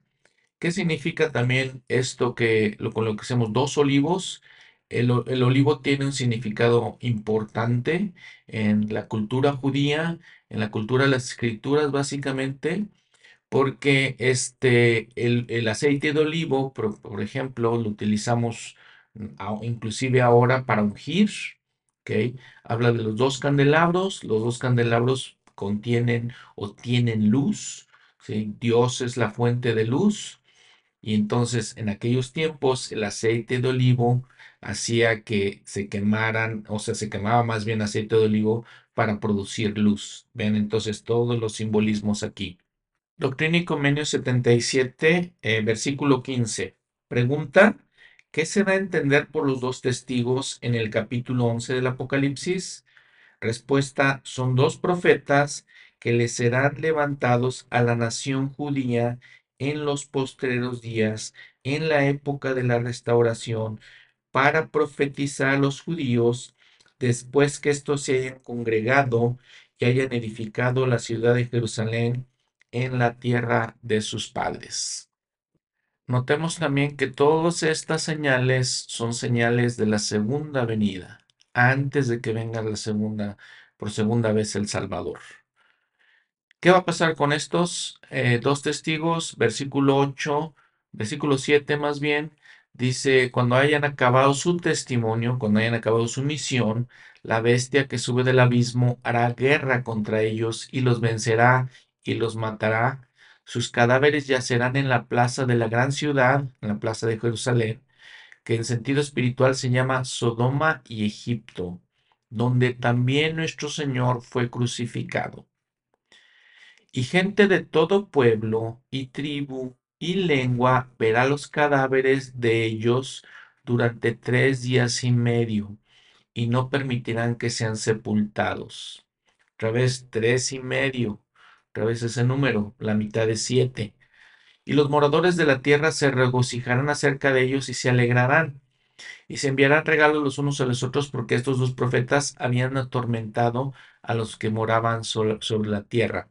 ¿Qué significa también esto que lo, con lo que hacemos dos olivos? El, el, olivo tiene un significado importante en la cultura judía, en la cultura de las escrituras básicamente, porque este, el, aceite de olivo, por, ejemplo, lo utilizamos inclusive ahora para ungir, ¿ok? Habla de los dos candelabros, los dos candelabros contienen o tienen luz, ¿sí? Dios es la fuente de luz, y entonces en aquellos tiempos el aceite de olivo hacía que se quemaran, o sea, se quemaba más bien aceite de olivo para producir luz. Ven entonces todos los simbolismos aquí. Doctrina y Comenio 77, eh, versículo 15. Pregunta, ¿qué se da a entender por los dos testigos en el capítulo 11 del Apocalipsis? Respuesta, son dos profetas que le serán levantados a la nación judía en los postreros días, en la época de la restauración, para profetizar a los judíos después que estos se hayan congregado y hayan edificado la ciudad de Jerusalén en la tierra de sus padres. Notemos también que todas estas señales son señales de la segunda venida, antes de que venga la segunda, por segunda vez el Salvador. ¿Qué va a pasar con estos eh, dos testigos? Versículo 8, versículo 7 más bien, dice, cuando hayan acabado su testimonio, cuando hayan acabado su misión, la bestia que sube del abismo hará guerra contra ellos y los vencerá y los matará. Sus cadáveres yacerán en la plaza de la gran ciudad, en la plaza de Jerusalén, que en sentido espiritual se llama Sodoma y Egipto, donde también nuestro Señor fue crucificado. Y gente de todo pueblo y tribu y lengua verá los cadáveres de ellos durante tres días y medio, y no permitirán que sean sepultados. Otra vez, tres y medio otra vez ese número, la mitad de siete. Y los moradores de la tierra se regocijarán acerca de ellos y se alegrarán. Y se enviarán regalos los unos a los otros porque estos dos profetas habían atormentado a los que moraban sobre la tierra.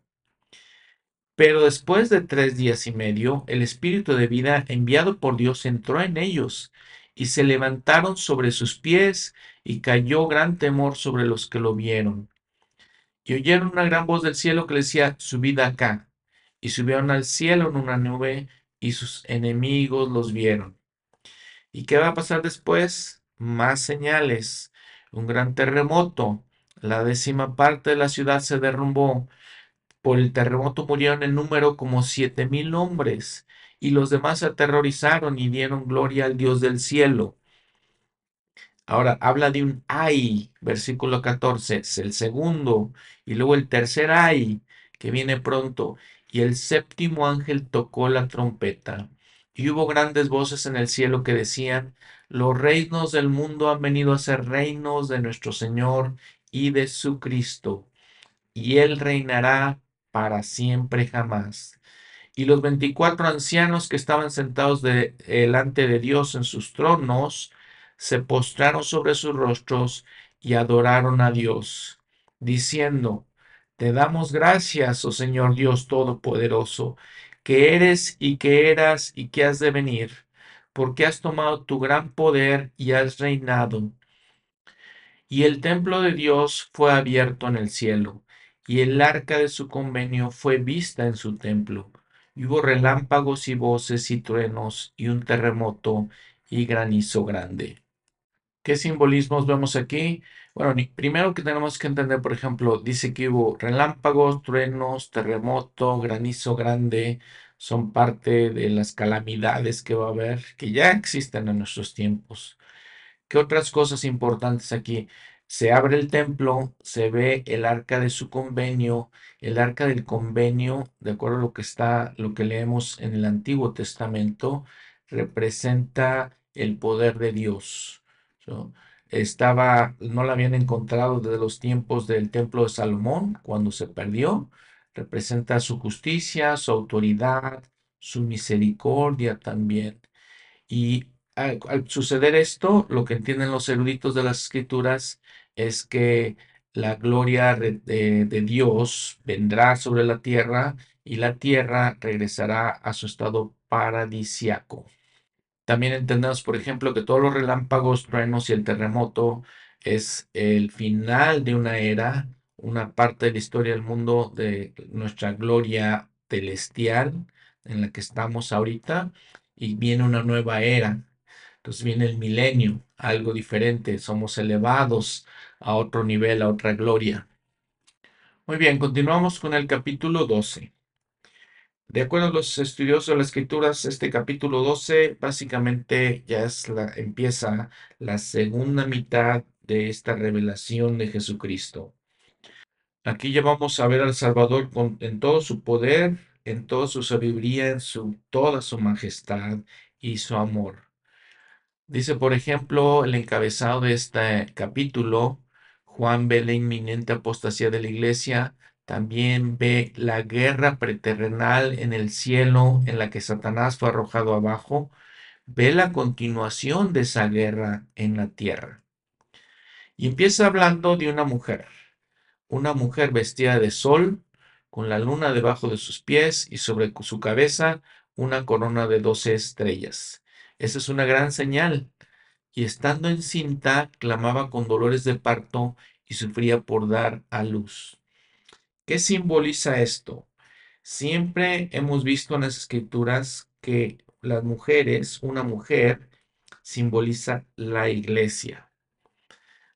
Pero después de tres días y medio, el espíritu de vida enviado por Dios entró en ellos, y se levantaron sobre sus pies, y cayó gran temor sobre los que lo vieron. Y oyeron una gran voz del cielo que decía, subid acá. Y subieron al cielo en una nube y sus enemigos los vieron. ¿Y qué va a pasar después? Más señales. Un gran terremoto. La décima parte de la ciudad se derrumbó. Por el terremoto murieron en número como siete mil hombres. Y los demás se aterrorizaron y dieron gloria al Dios del cielo. Ahora habla de un ay, versículo 14, es el segundo, y luego el tercer ay, que viene pronto, y el séptimo ángel tocó la trompeta, y hubo grandes voces en el cielo que decían, los reinos del mundo han venido a ser reinos de nuestro Señor y de su Cristo, y él reinará para siempre jamás. Y los veinticuatro ancianos que estaban sentados delante de Dios en sus tronos, se postraron sobre sus rostros y adoraron a Dios, diciendo, Te damos gracias, oh Señor Dios Todopoderoso, que eres y que eras y que has de venir, porque has tomado tu gran poder y has reinado. Y el templo de Dios fue abierto en el cielo, y el arca de su convenio fue vista en su templo. Hubo relámpagos y voces y truenos y un terremoto y granizo grande. ¿Qué simbolismos vemos aquí? Bueno, primero que tenemos que entender, por ejemplo, dice que hubo relámpagos, truenos, terremoto, granizo grande, son parte de las calamidades que va a haber, que ya existen en nuestros tiempos. ¿Qué otras cosas importantes aquí? Se abre el templo, se ve el arca de su convenio, el arca del convenio, de acuerdo a lo que está, lo que leemos en el Antiguo Testamento, representa el poder de Dios. Estaba, no la habían encontrado desde los tiempos del templo de Salomón, cuando se perdió. Representa su justicia, su autoridad, su misericordia también. Y al, al suceder esto, lo que entienden los eruditos de las escrituras es que la gloria de, de Dios vendrá sobre la tierra y la tierra regresará a su estado paradisiaco. También entendemos, por ejemplo, que todos los relámpagos, truenos y el terremoto es el final de una era, una parte de la historia del mundo, de nuestra gloria celestial en la que estamos ahorita, y viene una nueva era. Entonces viene el milenio, algo diferente, somos elevados a otro nivel, a otra gloria. Muy bien, continuamos con el capítulo 12. De acuerdo a los estudiosos de las escrituras, este capítulo 12 básicamente ya es la, empieza la segunda mitad de esta revelación de Jesucristo. Aquí ya vamos a ver al Salvador con- en todo su poder, en toda su sabiduría, en su, toda su majestad y su amor. Dice, por ejemplo, el encabezado de este capítulo, Juan ve la inminente apostasía de la iglesia, también ve la guerra preterrenal en el cielo en la que Satanás fue arrojado abajo, ve la continuación de esa guerra en la tierra. Y empieza hablando de una mujer, una mujer vestida de sol, con la luna debajo de sus pies y sobre su cabeza una corona de doce estrellas. Esa es una gran señal y estando encinta clamaba con dolores de parto y sufría por dar a luz. ¿Qué simboliza esto? Siempre hemos visto en las escrituras que las mujeres, una mujer, simboliza la iglesia.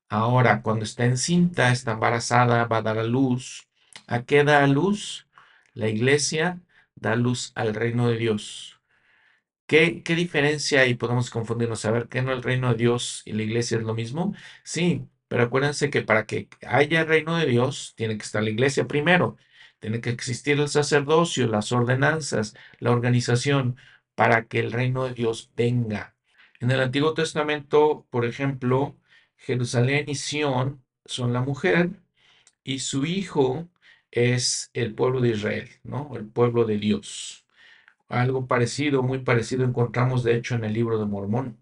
Ahora, cuando está encinta, está embarazada, va a dar a luz. ¿A qué da a luz? La iglesia da luz al reino de Dios. ¿Qué, qué diferencia hay? Podemos confundirnos, saber que no el reino de Dios y la iglesia es lo mismo. Sí, pero acuérdense que para que haya reino de Dios, tiene que estar la iglesia primero. Tiene que existir el sacerdocio, las ordenanzas, la organización, para que el reino de Dios venga. En el Antiguo Testamento, por ejemplo, Jerusalén y Sión son la mujer y su hijo es el pueblo de Israel, ¿no? El pueblo de Dios. Algo parecido, muy parecido, encontramos de hecho en el libro de Mormón.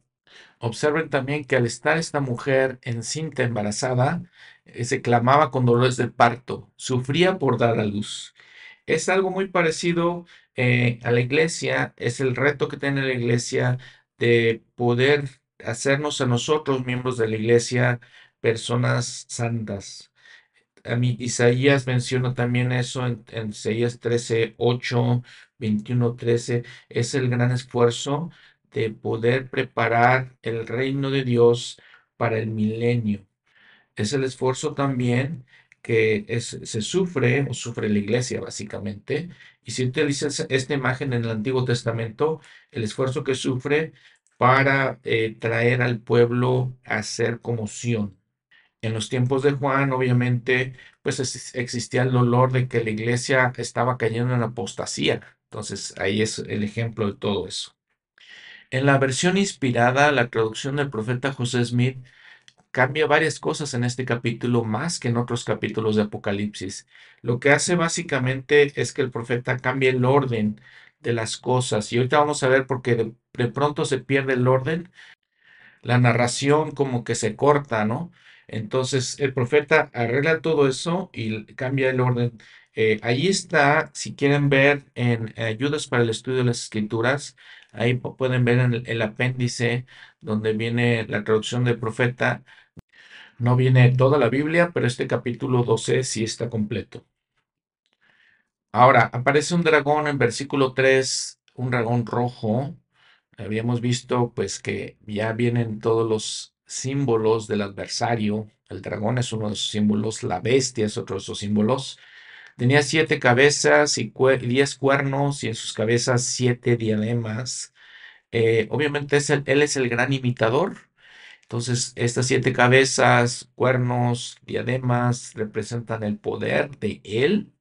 Observen también que al estar esta mujer encinta, embarazada, eh, se clamaba con dolores de parto, sufría por dar a luz. Es algo muy parecido eh, a la iglesia, es el reto que tiene la iglesia de poder hacernos a nosotros, miembros de la iglesia, personas santas. A mí, Isaías menciona también eso en, en Isaías 13, 8, 21, 13. Es el gran esfuerzo de poder preparar el reino de Dios para el milenio. Es el esfuerzo también que se sufre o sufre la iglesia básicamente. Y si utilizas esta imagen en el Antiguo Testamento, el esfuerzo que sufre para eh, traer al pueblo a ser como Sión. En los tiempos de Juan, obviamente, pues es- existía el dolor de que la iglesia estaba cayendo en apostasía. Entonces, ahí es el ejemplo de todo eso. En la versión inspirada, la traducción del profeta José Smith cambia varias cosas en este capítulo más que en otros capítulos de Apocalipsis. Lo que hace básicamente es que el profeta cambia el orden de las cosas. Y ahorita vamos a ver por qué de, de pronto se pierde el orden la narración como que se corta, ¿no? Entonces el profeta arregla todo eso y cambia el orden. Eh, ahí está, si quieren ver en ayudas para el estudio de las escrituras, ahí pu- pueden ver en el, el apéndice donde viene la traducción del profeta. No viene toda la Biblia, pero este capítulo 12 sí está completo. Ahora, aparece un dragón en versículo 3, un dragón rojo. Habíamos visto pues que ya vienen todos los símbolos del adversario, El dragón es uno de sus símbolos, la bestia es otro de sus símbolos. Tenía siete cabezas y diez cuernos y en sus cabezas siete diademas. Eh, obviamente es él es el gran imitador. Entonces, estas siete cabezas, cuernos, diademas representan el poder de él.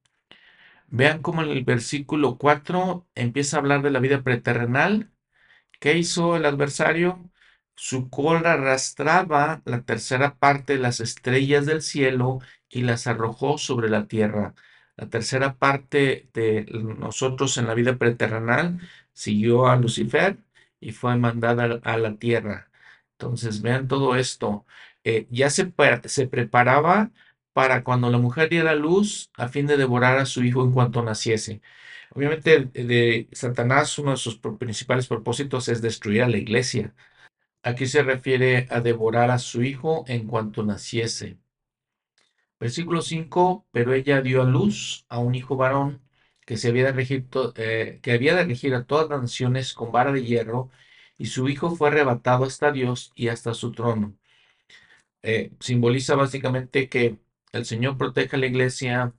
Vean cómo en el versículo 4 empieza a hablar de la vida preterrenal. ¿Qué hizo el adversario? Su cola arrastraba la tercera parte de las estrellas del cielo y las arrojó sobre la tierra. La tercera parte de nosotros en la vida preterrenal siguió a Lucifer y fue mandada a la tierra. Entonces, vean todo esto. Eh, ya se, se preparaba para cuando la mujer diera luz a fin de devorar a su hijo en cuanto naciese. Obviamente, de Satanás, uno de sus principales propósitos es destruir a la iglesia. Aquí se refiere a devorar a su hijo en cuanto naciese. Versículo 5, pero ella dio a luz a un hijo varón que, se había, de regir eh, que había de regir a todas las naciones con vara de hierro, y su hijo fue arrebatado hasta Dios y hasta su trono. Eh, simboliza básicamente que el Señor protege a la iglesia.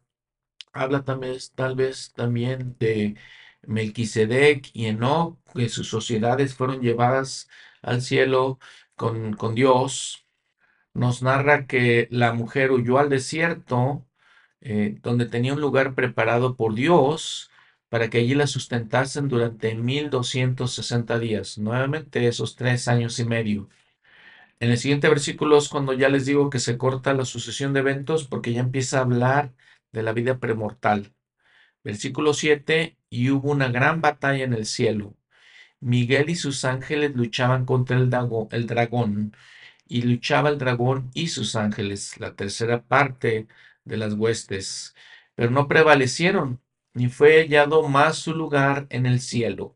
Habla también, tal vez también de Melquisedec y Enoch, que sus sociedades fueron llevadas al cielo con, con Dios. Nos narra que la mujer huyó al desierto, eh, donde tenía un lugar preparado por Dios para que allí la sustentasen durante 1260 días, nuevamente esos tres años y medio. En el siguiente versículo es cuando ya les digo que se corta la sucesión de eventos porque ya empieza a hablar de la vida premortal. Versículo 7, y hubo una gran batalla en el cielo. Miguel y sus ángeles luchaban contra el, el dragón, y luchaba el dragón y sus ángeles, la tercera parte de las huestes, pero no prevalecieron, ni fue hallado más su lugar en el cielo.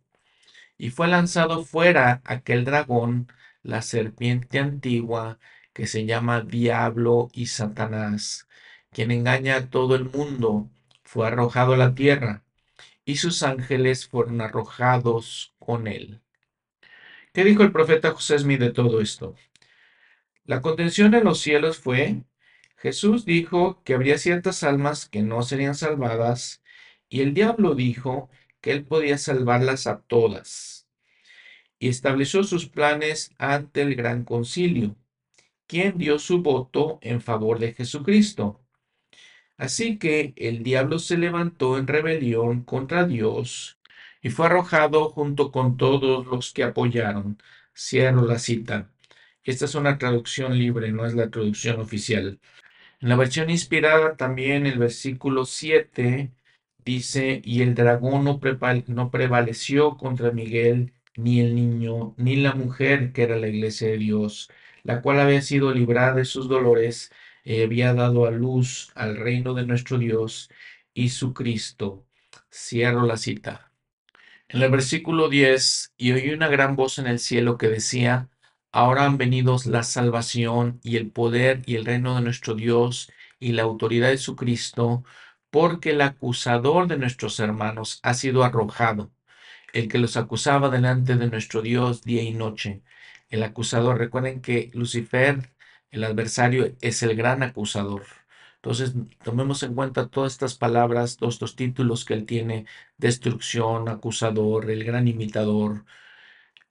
Y fue lanzado fuera aquel dragón, la serpiente antigua, que se llama Diablo y Satanás, quien engaña a todo el mundo, fue arrojado a la tierra y sus ángeles fueron arrojados con él. ¿Qué dijo el profeta José Smith de todo esto? La contención en los cielos fue, Jesús dijo que habría ciertas almas que no serían salvadas, y el diablo dijo que él podía salvarlas a todas, y estableció sus planes ante el gran concilio, quien dio su voto en favor de Jesucristo. Así que el diablo se levantó en rebelión contra Dios y fue arrojado junto con todos los que apoyaron. Cierro la cita. Esta es una traducción libre, no es la traducción oficial. En la versión inspirada también el versículo 7 dice, y el dragón no, prevaleció contra Miguel, ni el niño, ni la mujer que era la iglesia de Dios, la cual había sido librada de sus dolores eh, había dado a luz al reino de nuestro Dios y su Cristo. Cierro la cita. En el versículo 10, y oí una gran voz en el cielo que decía, ahora han venido la salvación y el poder y el reino de nuestro Dios y la autoridad de su Cristo, porque el acusador de nuestros hermanos ha sido arrojado, el que los acusaba delante de nuestro Dios día y noche. El acusador, recuerden que Lucifer el adversario es el gran acusador. Entonces, tomemos en cuenta todas estas palabras, todos estos títulos que él tiene, destrucción, acusador, el gran imitador.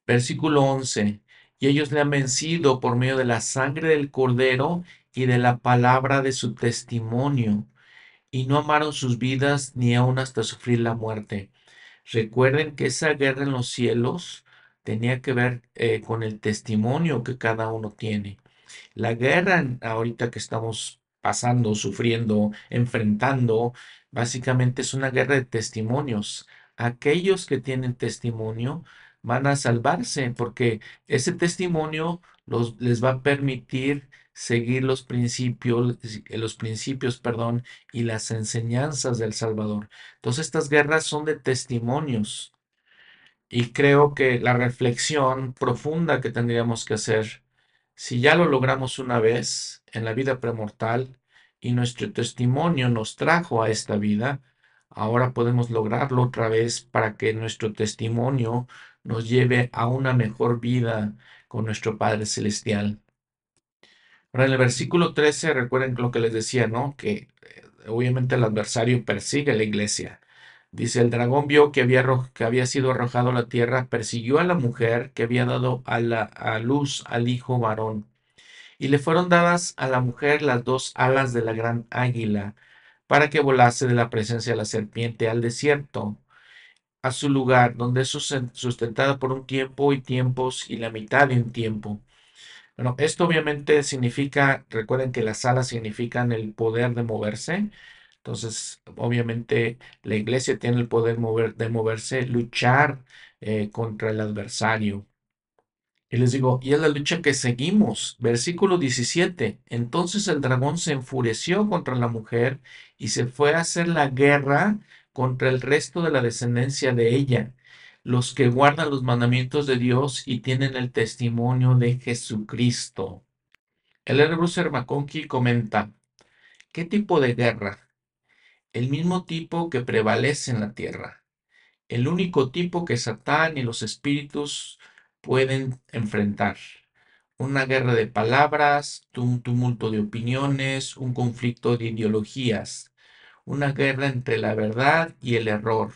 Versículo 11, y ellos le han vencido por medio de la sangre del cordero y de la palabra de su testimonio, y no amaron sus vidas ni aun hasta sufrir la muerte. Recuerden que esa guerra en los cielos tenía que ver eh, con el testimonio que cada uno tiene. La guerra ahorita que estamos pasando, sufriendo, enfrentando, básicamente es una guerra de testimonios. Aquellos que tienen testimonio van a salvarse porque ese testimonio los, les va a permitir seguir los principios, los principios, perdón, y las enseñanzas del Salvador. Entonces estas guerras son de testimonios. Y creo que la reflexión profunda que tendríamos que hacer si ya lo logramos una vez en la vida premortal y nuestro testimonio nos trajo a esta vida, ahora podemos lograrlo otra vez para que nuestro testimonio nos lleve a una mejor vida con nuestro Padre Celestial. Ahora, en el versículo 13, recuerden lo que les decía, ¿no? Que eh, obviamente el adversario persigue a la iglesia. Dice, el dragón vio que había, que había sido arrojado a la tierra, persiguió a la mujer que había dado a, la, a luz al hijo varón. Y le fueron dadas a la mujer las dos alas de la gran águila, para que volase de la presencia de la serpiente al desierto, a su lugar, donde es sustentada por un tiempo y tiempos y la mitad de un tiempo. Bueno, esto obviamente significa, recuerden que las alas significan el poder de moverse. Entonces, obviamente, la iglesia tiene el poder de moverse, luchar eh, contra el adversario. Y les digo, y es la lucha que seguimos. Versículo 17. Entonces el dragón se enfureció contra la mujer y se fue a hacer la guerra contra el resto de la descendencia de ella, los que guardan los mandamientos de Dios y tienen el testimonio de Jesucristo. El. Bruce McConkie comenta, ¿qué tipo de guerra? El mismo tipo que prevalece en la tierra. El único tipo que Satán y los espíritus pueden enfrentar. Una guerra de palabras, un tumulto de opiniones, un conflicto de ideologías, una guerra entre la verdad y el error,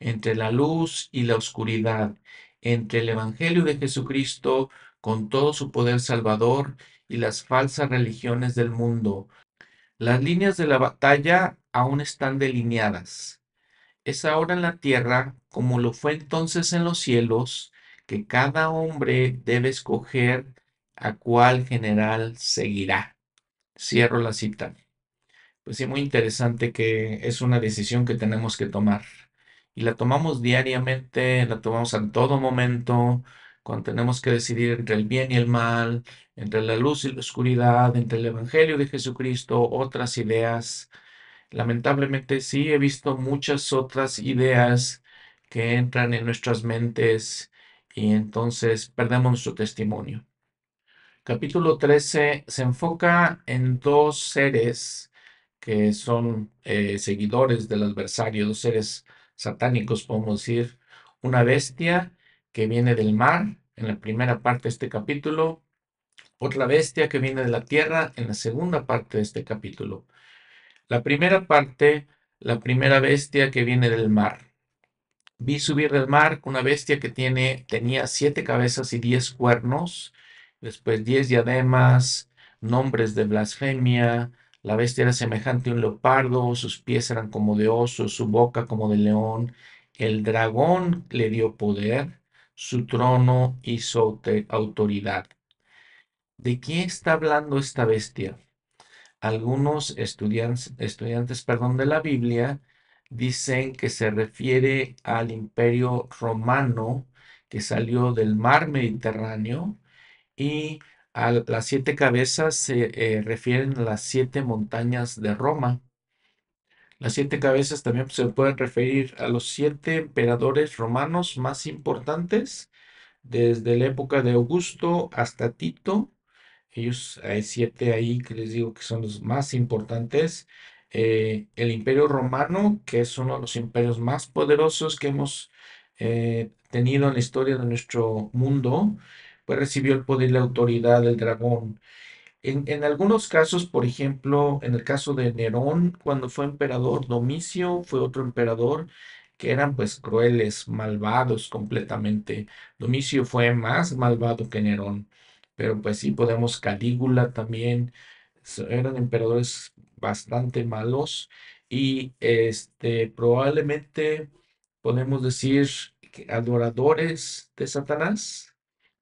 entre la luz y la oscuridad, entre el Evangelio de Jesucristo con todo su poder salvador y las falsas religiones del mundo. Las líneas de la batalla aún están delineadas. Es ahora en la tierra, como lo fue entonces en los cielos, que cada hombre debe escoger a cuál general seguirá. Cierro la cita. Pues sí, muy interesante que es una decisión que tenemos que tomar. Y la tomamos diariamente, la tomamos en todo momento, cuando tenemos que decidir entre el bien y el mal, entre la luz y la oscuridad, entre el Evangelio de Jesucristo, otras ideas. Lamentablemente sí he visto muchas otras ideas que entran en nuestras mentes y entonces perdemos nuestro testimonio. Capítulo 13 se enfoca en dos seres que son eh, seguidores del adversario, dos seres satánicos, podemos decir, una bestia que viene del mar en la primera parte de este capítulo, otra bestia que viene de la tierra en la segunda parte de este capítulo. La primera parte, la primera bestia que viene del mar. Vi subir del mar una bestia que tiene, tenía siete cabezas y diez cuernos, después diez diademas, nombres de blasfemia. La bestia era semejante a un leopardo, sus pies eran como de oso, su boca como de león. El dragón le dio poder, su trono y su autoridad. ¿De quién está hablando esta bestia? Algunos estudiantes, estudiantes perdón, de la Biblia dicen que se refiere al imperio romano que salió del mar Mediterráneo y a las siete cabezas se eh, refieren a las siete montañas de Roma. Las siete cabezas también se pueden referir a los siete emperadores romanos más importantes, desde la época de Augusto hasta Tito. Ellos hay siete ahí que les digo que son los más importantes. Eh, el imperio romano, que es uno de los imperios más poderosos que hemos eh, tenido en la historia de nuestro mundo, pues recibió el poder y la autoridad del dragón. En, algunos casos, por ejemplo, en el caso de Nerón, cuando fue emperador, Domicio fue otro emperador que eran pues crueles, malvados completamente. Domicio fue más malvado que Nerón, pero pues sí podemos Calígula también, eran emperadores bastante malos y este, probablemente podemos decir que adoradores de Satanás.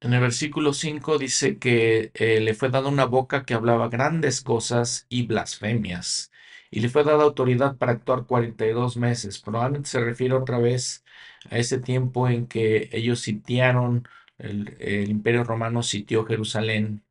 En el versículo 5 dice que eh, le fue dada una boca que hablaba grandes cosas y blasfemias, y le fue dada autoridad para actuar 42 meses. Probablemente se refiere otra vez a ese tiempo en que ellos sitiaron, el imperio romano sitió Jerusalén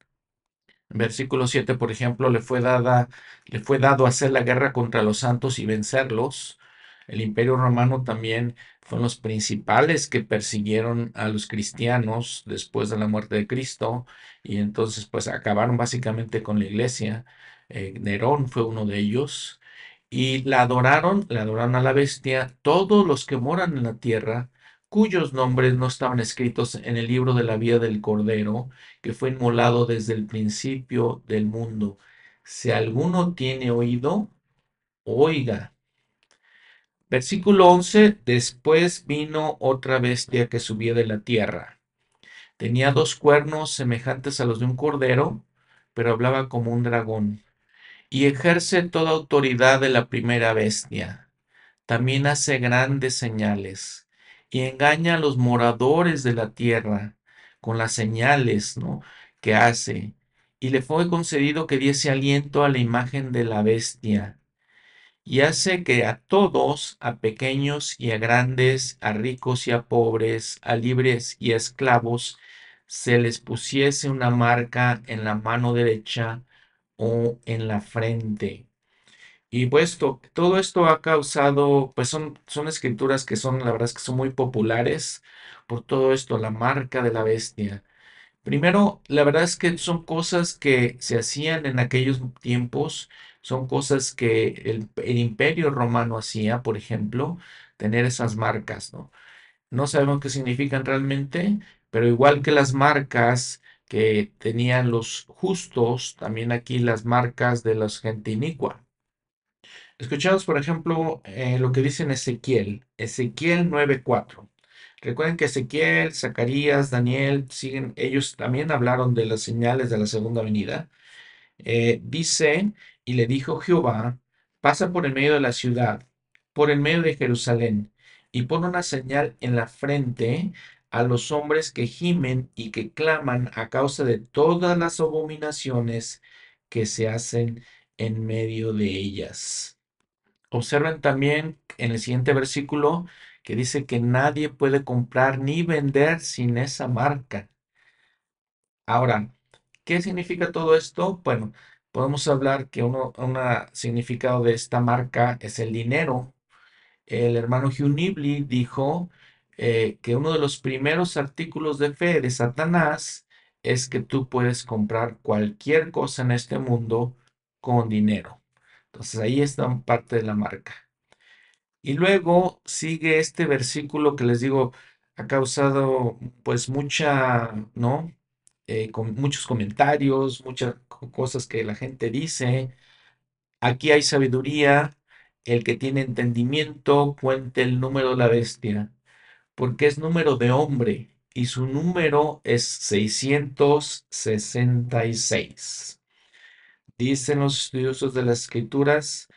Versículo 7, por ejemplo, le fue, dada, le fue dado hacer la guerra contra los santos y vencerlos. El imperio romano también fueron los principales que persiguieron a los cristianos después de la muerte de Cristo y entonces pues acabaron básicamente con la iglesia. Eh, Nerón fue uno de ellos y la adoraron, la adoraron a la bestia todos los que moran en la tierra cuyos nombres no estaban escritos en el libro de la vida del Cordero, que fue inmolado desde el principio del mundo. Si alguno tiene oído, oiga. Versículo 11, después vino otra bestia que subía de la tierra. Tenía dos cuernos semejantes a los de un cordero, pero hablaba como un dragón. Y ejerce toda autoridad de la primera bestia. También hace grandes señales y engaña a los moradores de la tierra con las señales ¿no? que hace. Y le fue concedido que diese aliento a la imagen de la bestia. Y hace que a todos, a pequeños y a grandes, a ricos y a pobres, a libres y a esclavos, se les pusiese una marca en la mano derecha o en la frente. Y pues todo esto ha causado, pues son, son escrituras que son, la verdad es que son muy populares por todo esto, la marca de la bestia. Primero, la verdad es que son cosas que se hacían en aquellos tiempos, son cosas que el, imperio romano hacía, por ejemplo, tener esas marcas, ¿no? No sabemos qué significan realmente, pero igual que las marcas que tenían los justos, también aquí las marcas de la gente inicua. Escuchamos, por ejemplo, eh, lo que dice en Ezequiel, Ezequiel 9:4. Recuerden que Ezequiel, Zacarías, Daniel, siguen, ellos también hablaron de las señales de la segunda venida. Eh, dice, y le dijo Jehová, pasa por el medio de la ciudad, por el medio de Jerusalén, y pon una señal en la frente a los hombres que gimen y que claman a causa de todas las abominaciones que se hacen en medio de ellas. Observen también en el siguiente versículo que dice que nadie puede comprar ni vender sin esa marca. Ahora, ¿qué significa todo esto? Bueno, podemos hablar que uno, un significado de esta marca es el dinero. El hermano Hugh Nibley dijo eh, que uno de los primeros artículos de fe de Satanás es que tú puedes comprar cualquier cosa en este mundo con dinero. Entonces ahí está parte de la marca. Y luego sigue este versículo que les digo, ha causado pues mucha, ¿no? Eh, con muchos comentarios, muchas cosas que la gente dice. Aquí hay sabiduría, el que tiene entendimiento cuente el número de la bestia, porque es número de hombre y su número es 666. Dicen los estudiosos de las escrituras,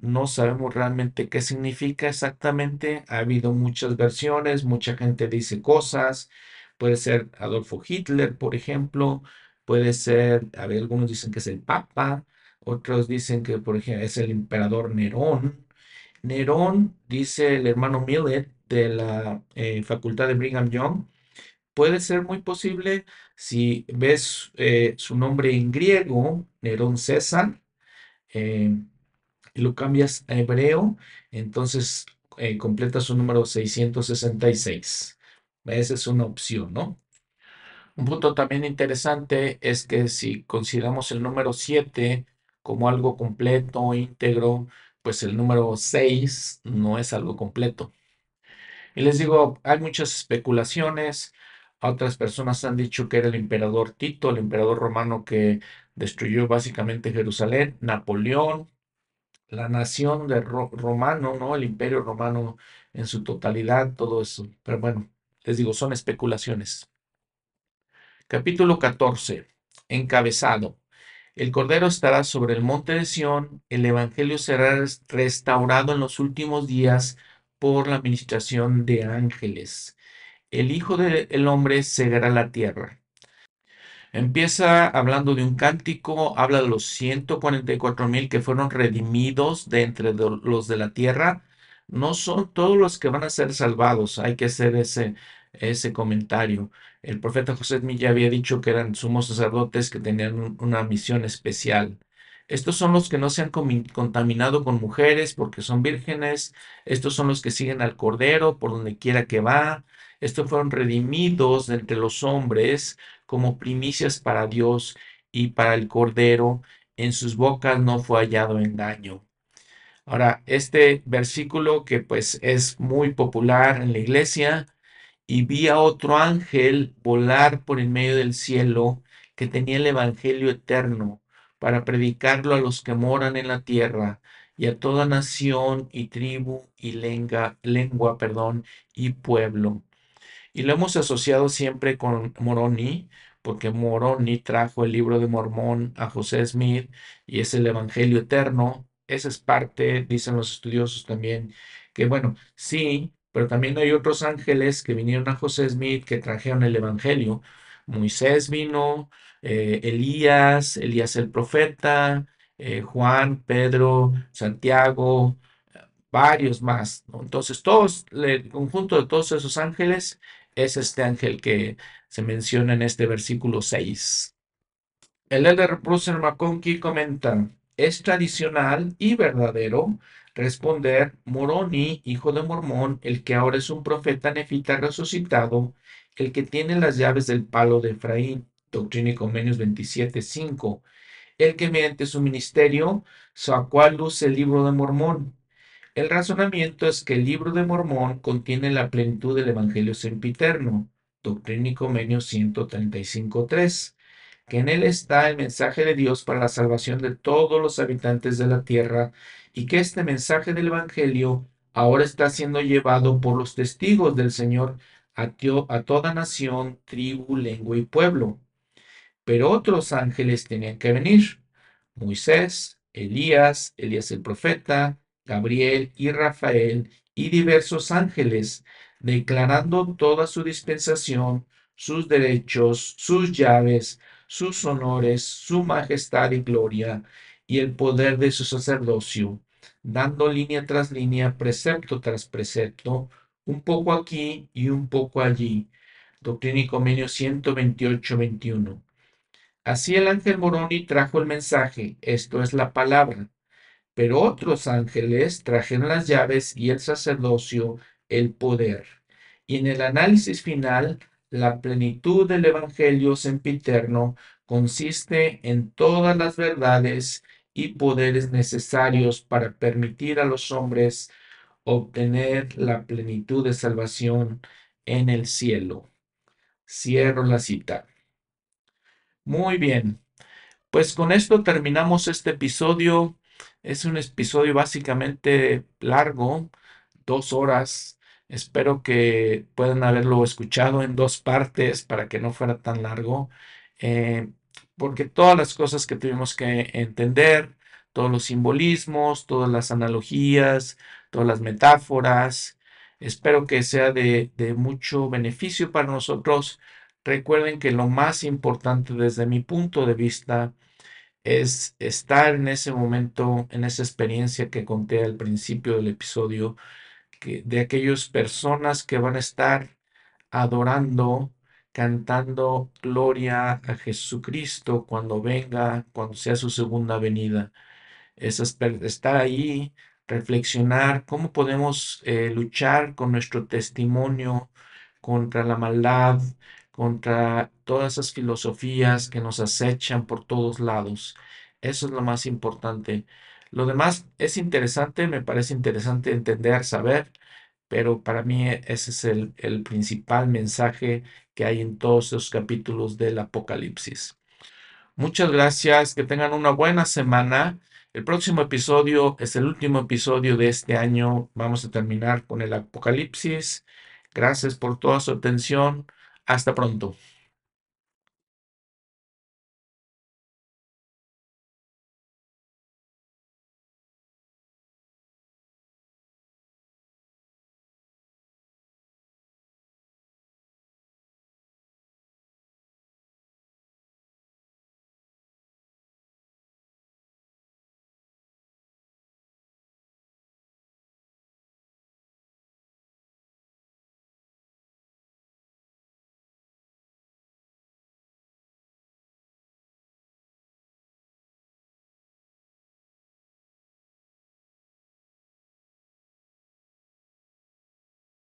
no sabemos realmente qué significa exactamente. Ha habido muchas versiones, mucha gente dice cosas. Puede ser Adolfo Hitler, por ejemplo. Puede ser, a ver, algunos dicen que es el Papa, otros dicen que, por ejemplo, es el emperador Nerón. Nerón, dice el hermano Millet de la eh, Facultad de Brigham Young, puede ser muy posible si ves eh, su nombre en griego, Nerón César, eh, lo cambias a hebreo, entonces eh, completa su número 666. Esa es una opción, ¿no? Un punto también interesante es que si consideramos el número 7 como algo completo, íntegro, pues el número 6 no es algo completo. Y les digo, hay muchas especulaciones. Otras personas han dicho que era el emperador Tito, el emperador romano que destruyó básicamente Jerusalén, Napoleón, la nación de romano, ¿no? El imperio romano en su totalidad, todo eso. Pero bueno, les digo, son especulaciones. Capítulo 14. Encabezado. El Cordero estará sobre el monte de Sión, el Evangelio será restaurado en los últimos días por la administración de ángeles el Hijo del Hombre cegará la tierra. Empieza hablando de un cántico, habla de los 144 mil que fueron redimidos de entre los de la tierra. No son todos los que van a ser salvados, hay que hacer ese, ese comentario. El profeta José Milla había dicho que eran sumos sacerdotes que tenían una misión especial. Estos son los que no se han contaminado con mujeres porque son vírgenes. Estos son los que siguen al Cordero por donde quiera que va. Estos fueron redimidos de entre los hombres como primicias para Dios y para el Cordero. En sus bocas no fue hallado engaño. Ahora, este versículo que pues es muy popular en la iglesia, y vi a otro ángel volar por el medio del cielo que tenía el Evangelio eterno para predicarlo a los que moran en la tierra y a toda nación y tribu y lengua, lengua perdón, y pueblo. Y lo hemos asociado siempre con Moroni, porque Moroni trajo el libro de Mormón a José Smith y es el Evangelio eterno. Esa es parte, dicen los estudiosos también, que bueno, sí, pero también hay otros ángeles que vinieron a José Smith que trajeron el Evangelio. Moisés vino, eh, Elías, Elías el profeta, eh, Juan, Pedro, Santiago, varios más. Entonces, todos, el conjunto de todos esos ángeles es este ángel que se menciona en este versículo 6. El elder Bruce McConkie comenta, es tradicional y verdadero responder Moroni, hijo de Mormón, el que ahora es un profeta nefita resucitado, el que tiene las llaves del palo de Efraín, Doctrina y Convenios 27.5, el que mediante su ministerio sacó a luz el libro de Mormón. El razonamiento es que el libro de Mormón contiene la plenitud del Evangelio sempiterno, Doctrina y Convenios 135.3 que en él está el mensaje de Dios para la salvación de todos los habitantes de la tierra y que este mensaje del Evangelio ahora está siendo llevado por los testigos del Señor a, a toda nación, tribu, lengua y pueblo. Pero otros ángeles tenían que venir. Moisés, Elías, Elías el profeta, Gabriel y Rafael y diversos ángeles, declarando toda su dispensación, sus derechos, sus llaves, sus honores, su majestad y gloria, y el poder de su sacerdocio, dando línea tras línea, precepto tras precepto, un poco aquí y un poco allí. Doctrina y Convenio 128-21. Así el ángel Moroni trajo el mensaje, esto es la palabra, pero otros ángeles trajeron las llaves y el sacerdocio, el poder. Y en el análisis final la plenitud del Evangelio sempiterno consiste en todas las verdades y poderes necesarios para permitir a los hombres obtener la plenitud de salvación en el cielo. Cierro la cita. Muy bien, pues con esto terminamos este episodio. Es un episodio básicamente largo, dos horas, Espero que puedan haberlo escuchado en dos partes para que no fuera tan largo, eh, porque todas las cosas que tuvimos que entender, todos los simbolismos, todas las analogías, todas las metáforas, espero que sea de, mucho beneficio para nosotros. Recuerden que lo más importante desde mi punto de vista es estar en ese momento, en esa experiencia que conté al principio del episodio, de aquellas personas que van a estar adorando, cantando gloria a Jesucristo cuando venga, cuando sea su segunda venida. Es estar ahí, reflexionar cómo podemos eh, luchar con nuestro testimonio contra la maldad, contra todas esas filosofías que nos acechan por todos lados. Eso es lo más importante. Lo demás es interesante, me parece interesante entender, saber, pero para mí ese es el, el principal mensaje que hay en todos los capítulos del Apocalipsis. Muchas gracias, que tengan una buena semana. El próximo episodio es el último episodio de este año. Vamos a terminar con el Apocalipsis. Gracias por toda su atención. Hasta pronto.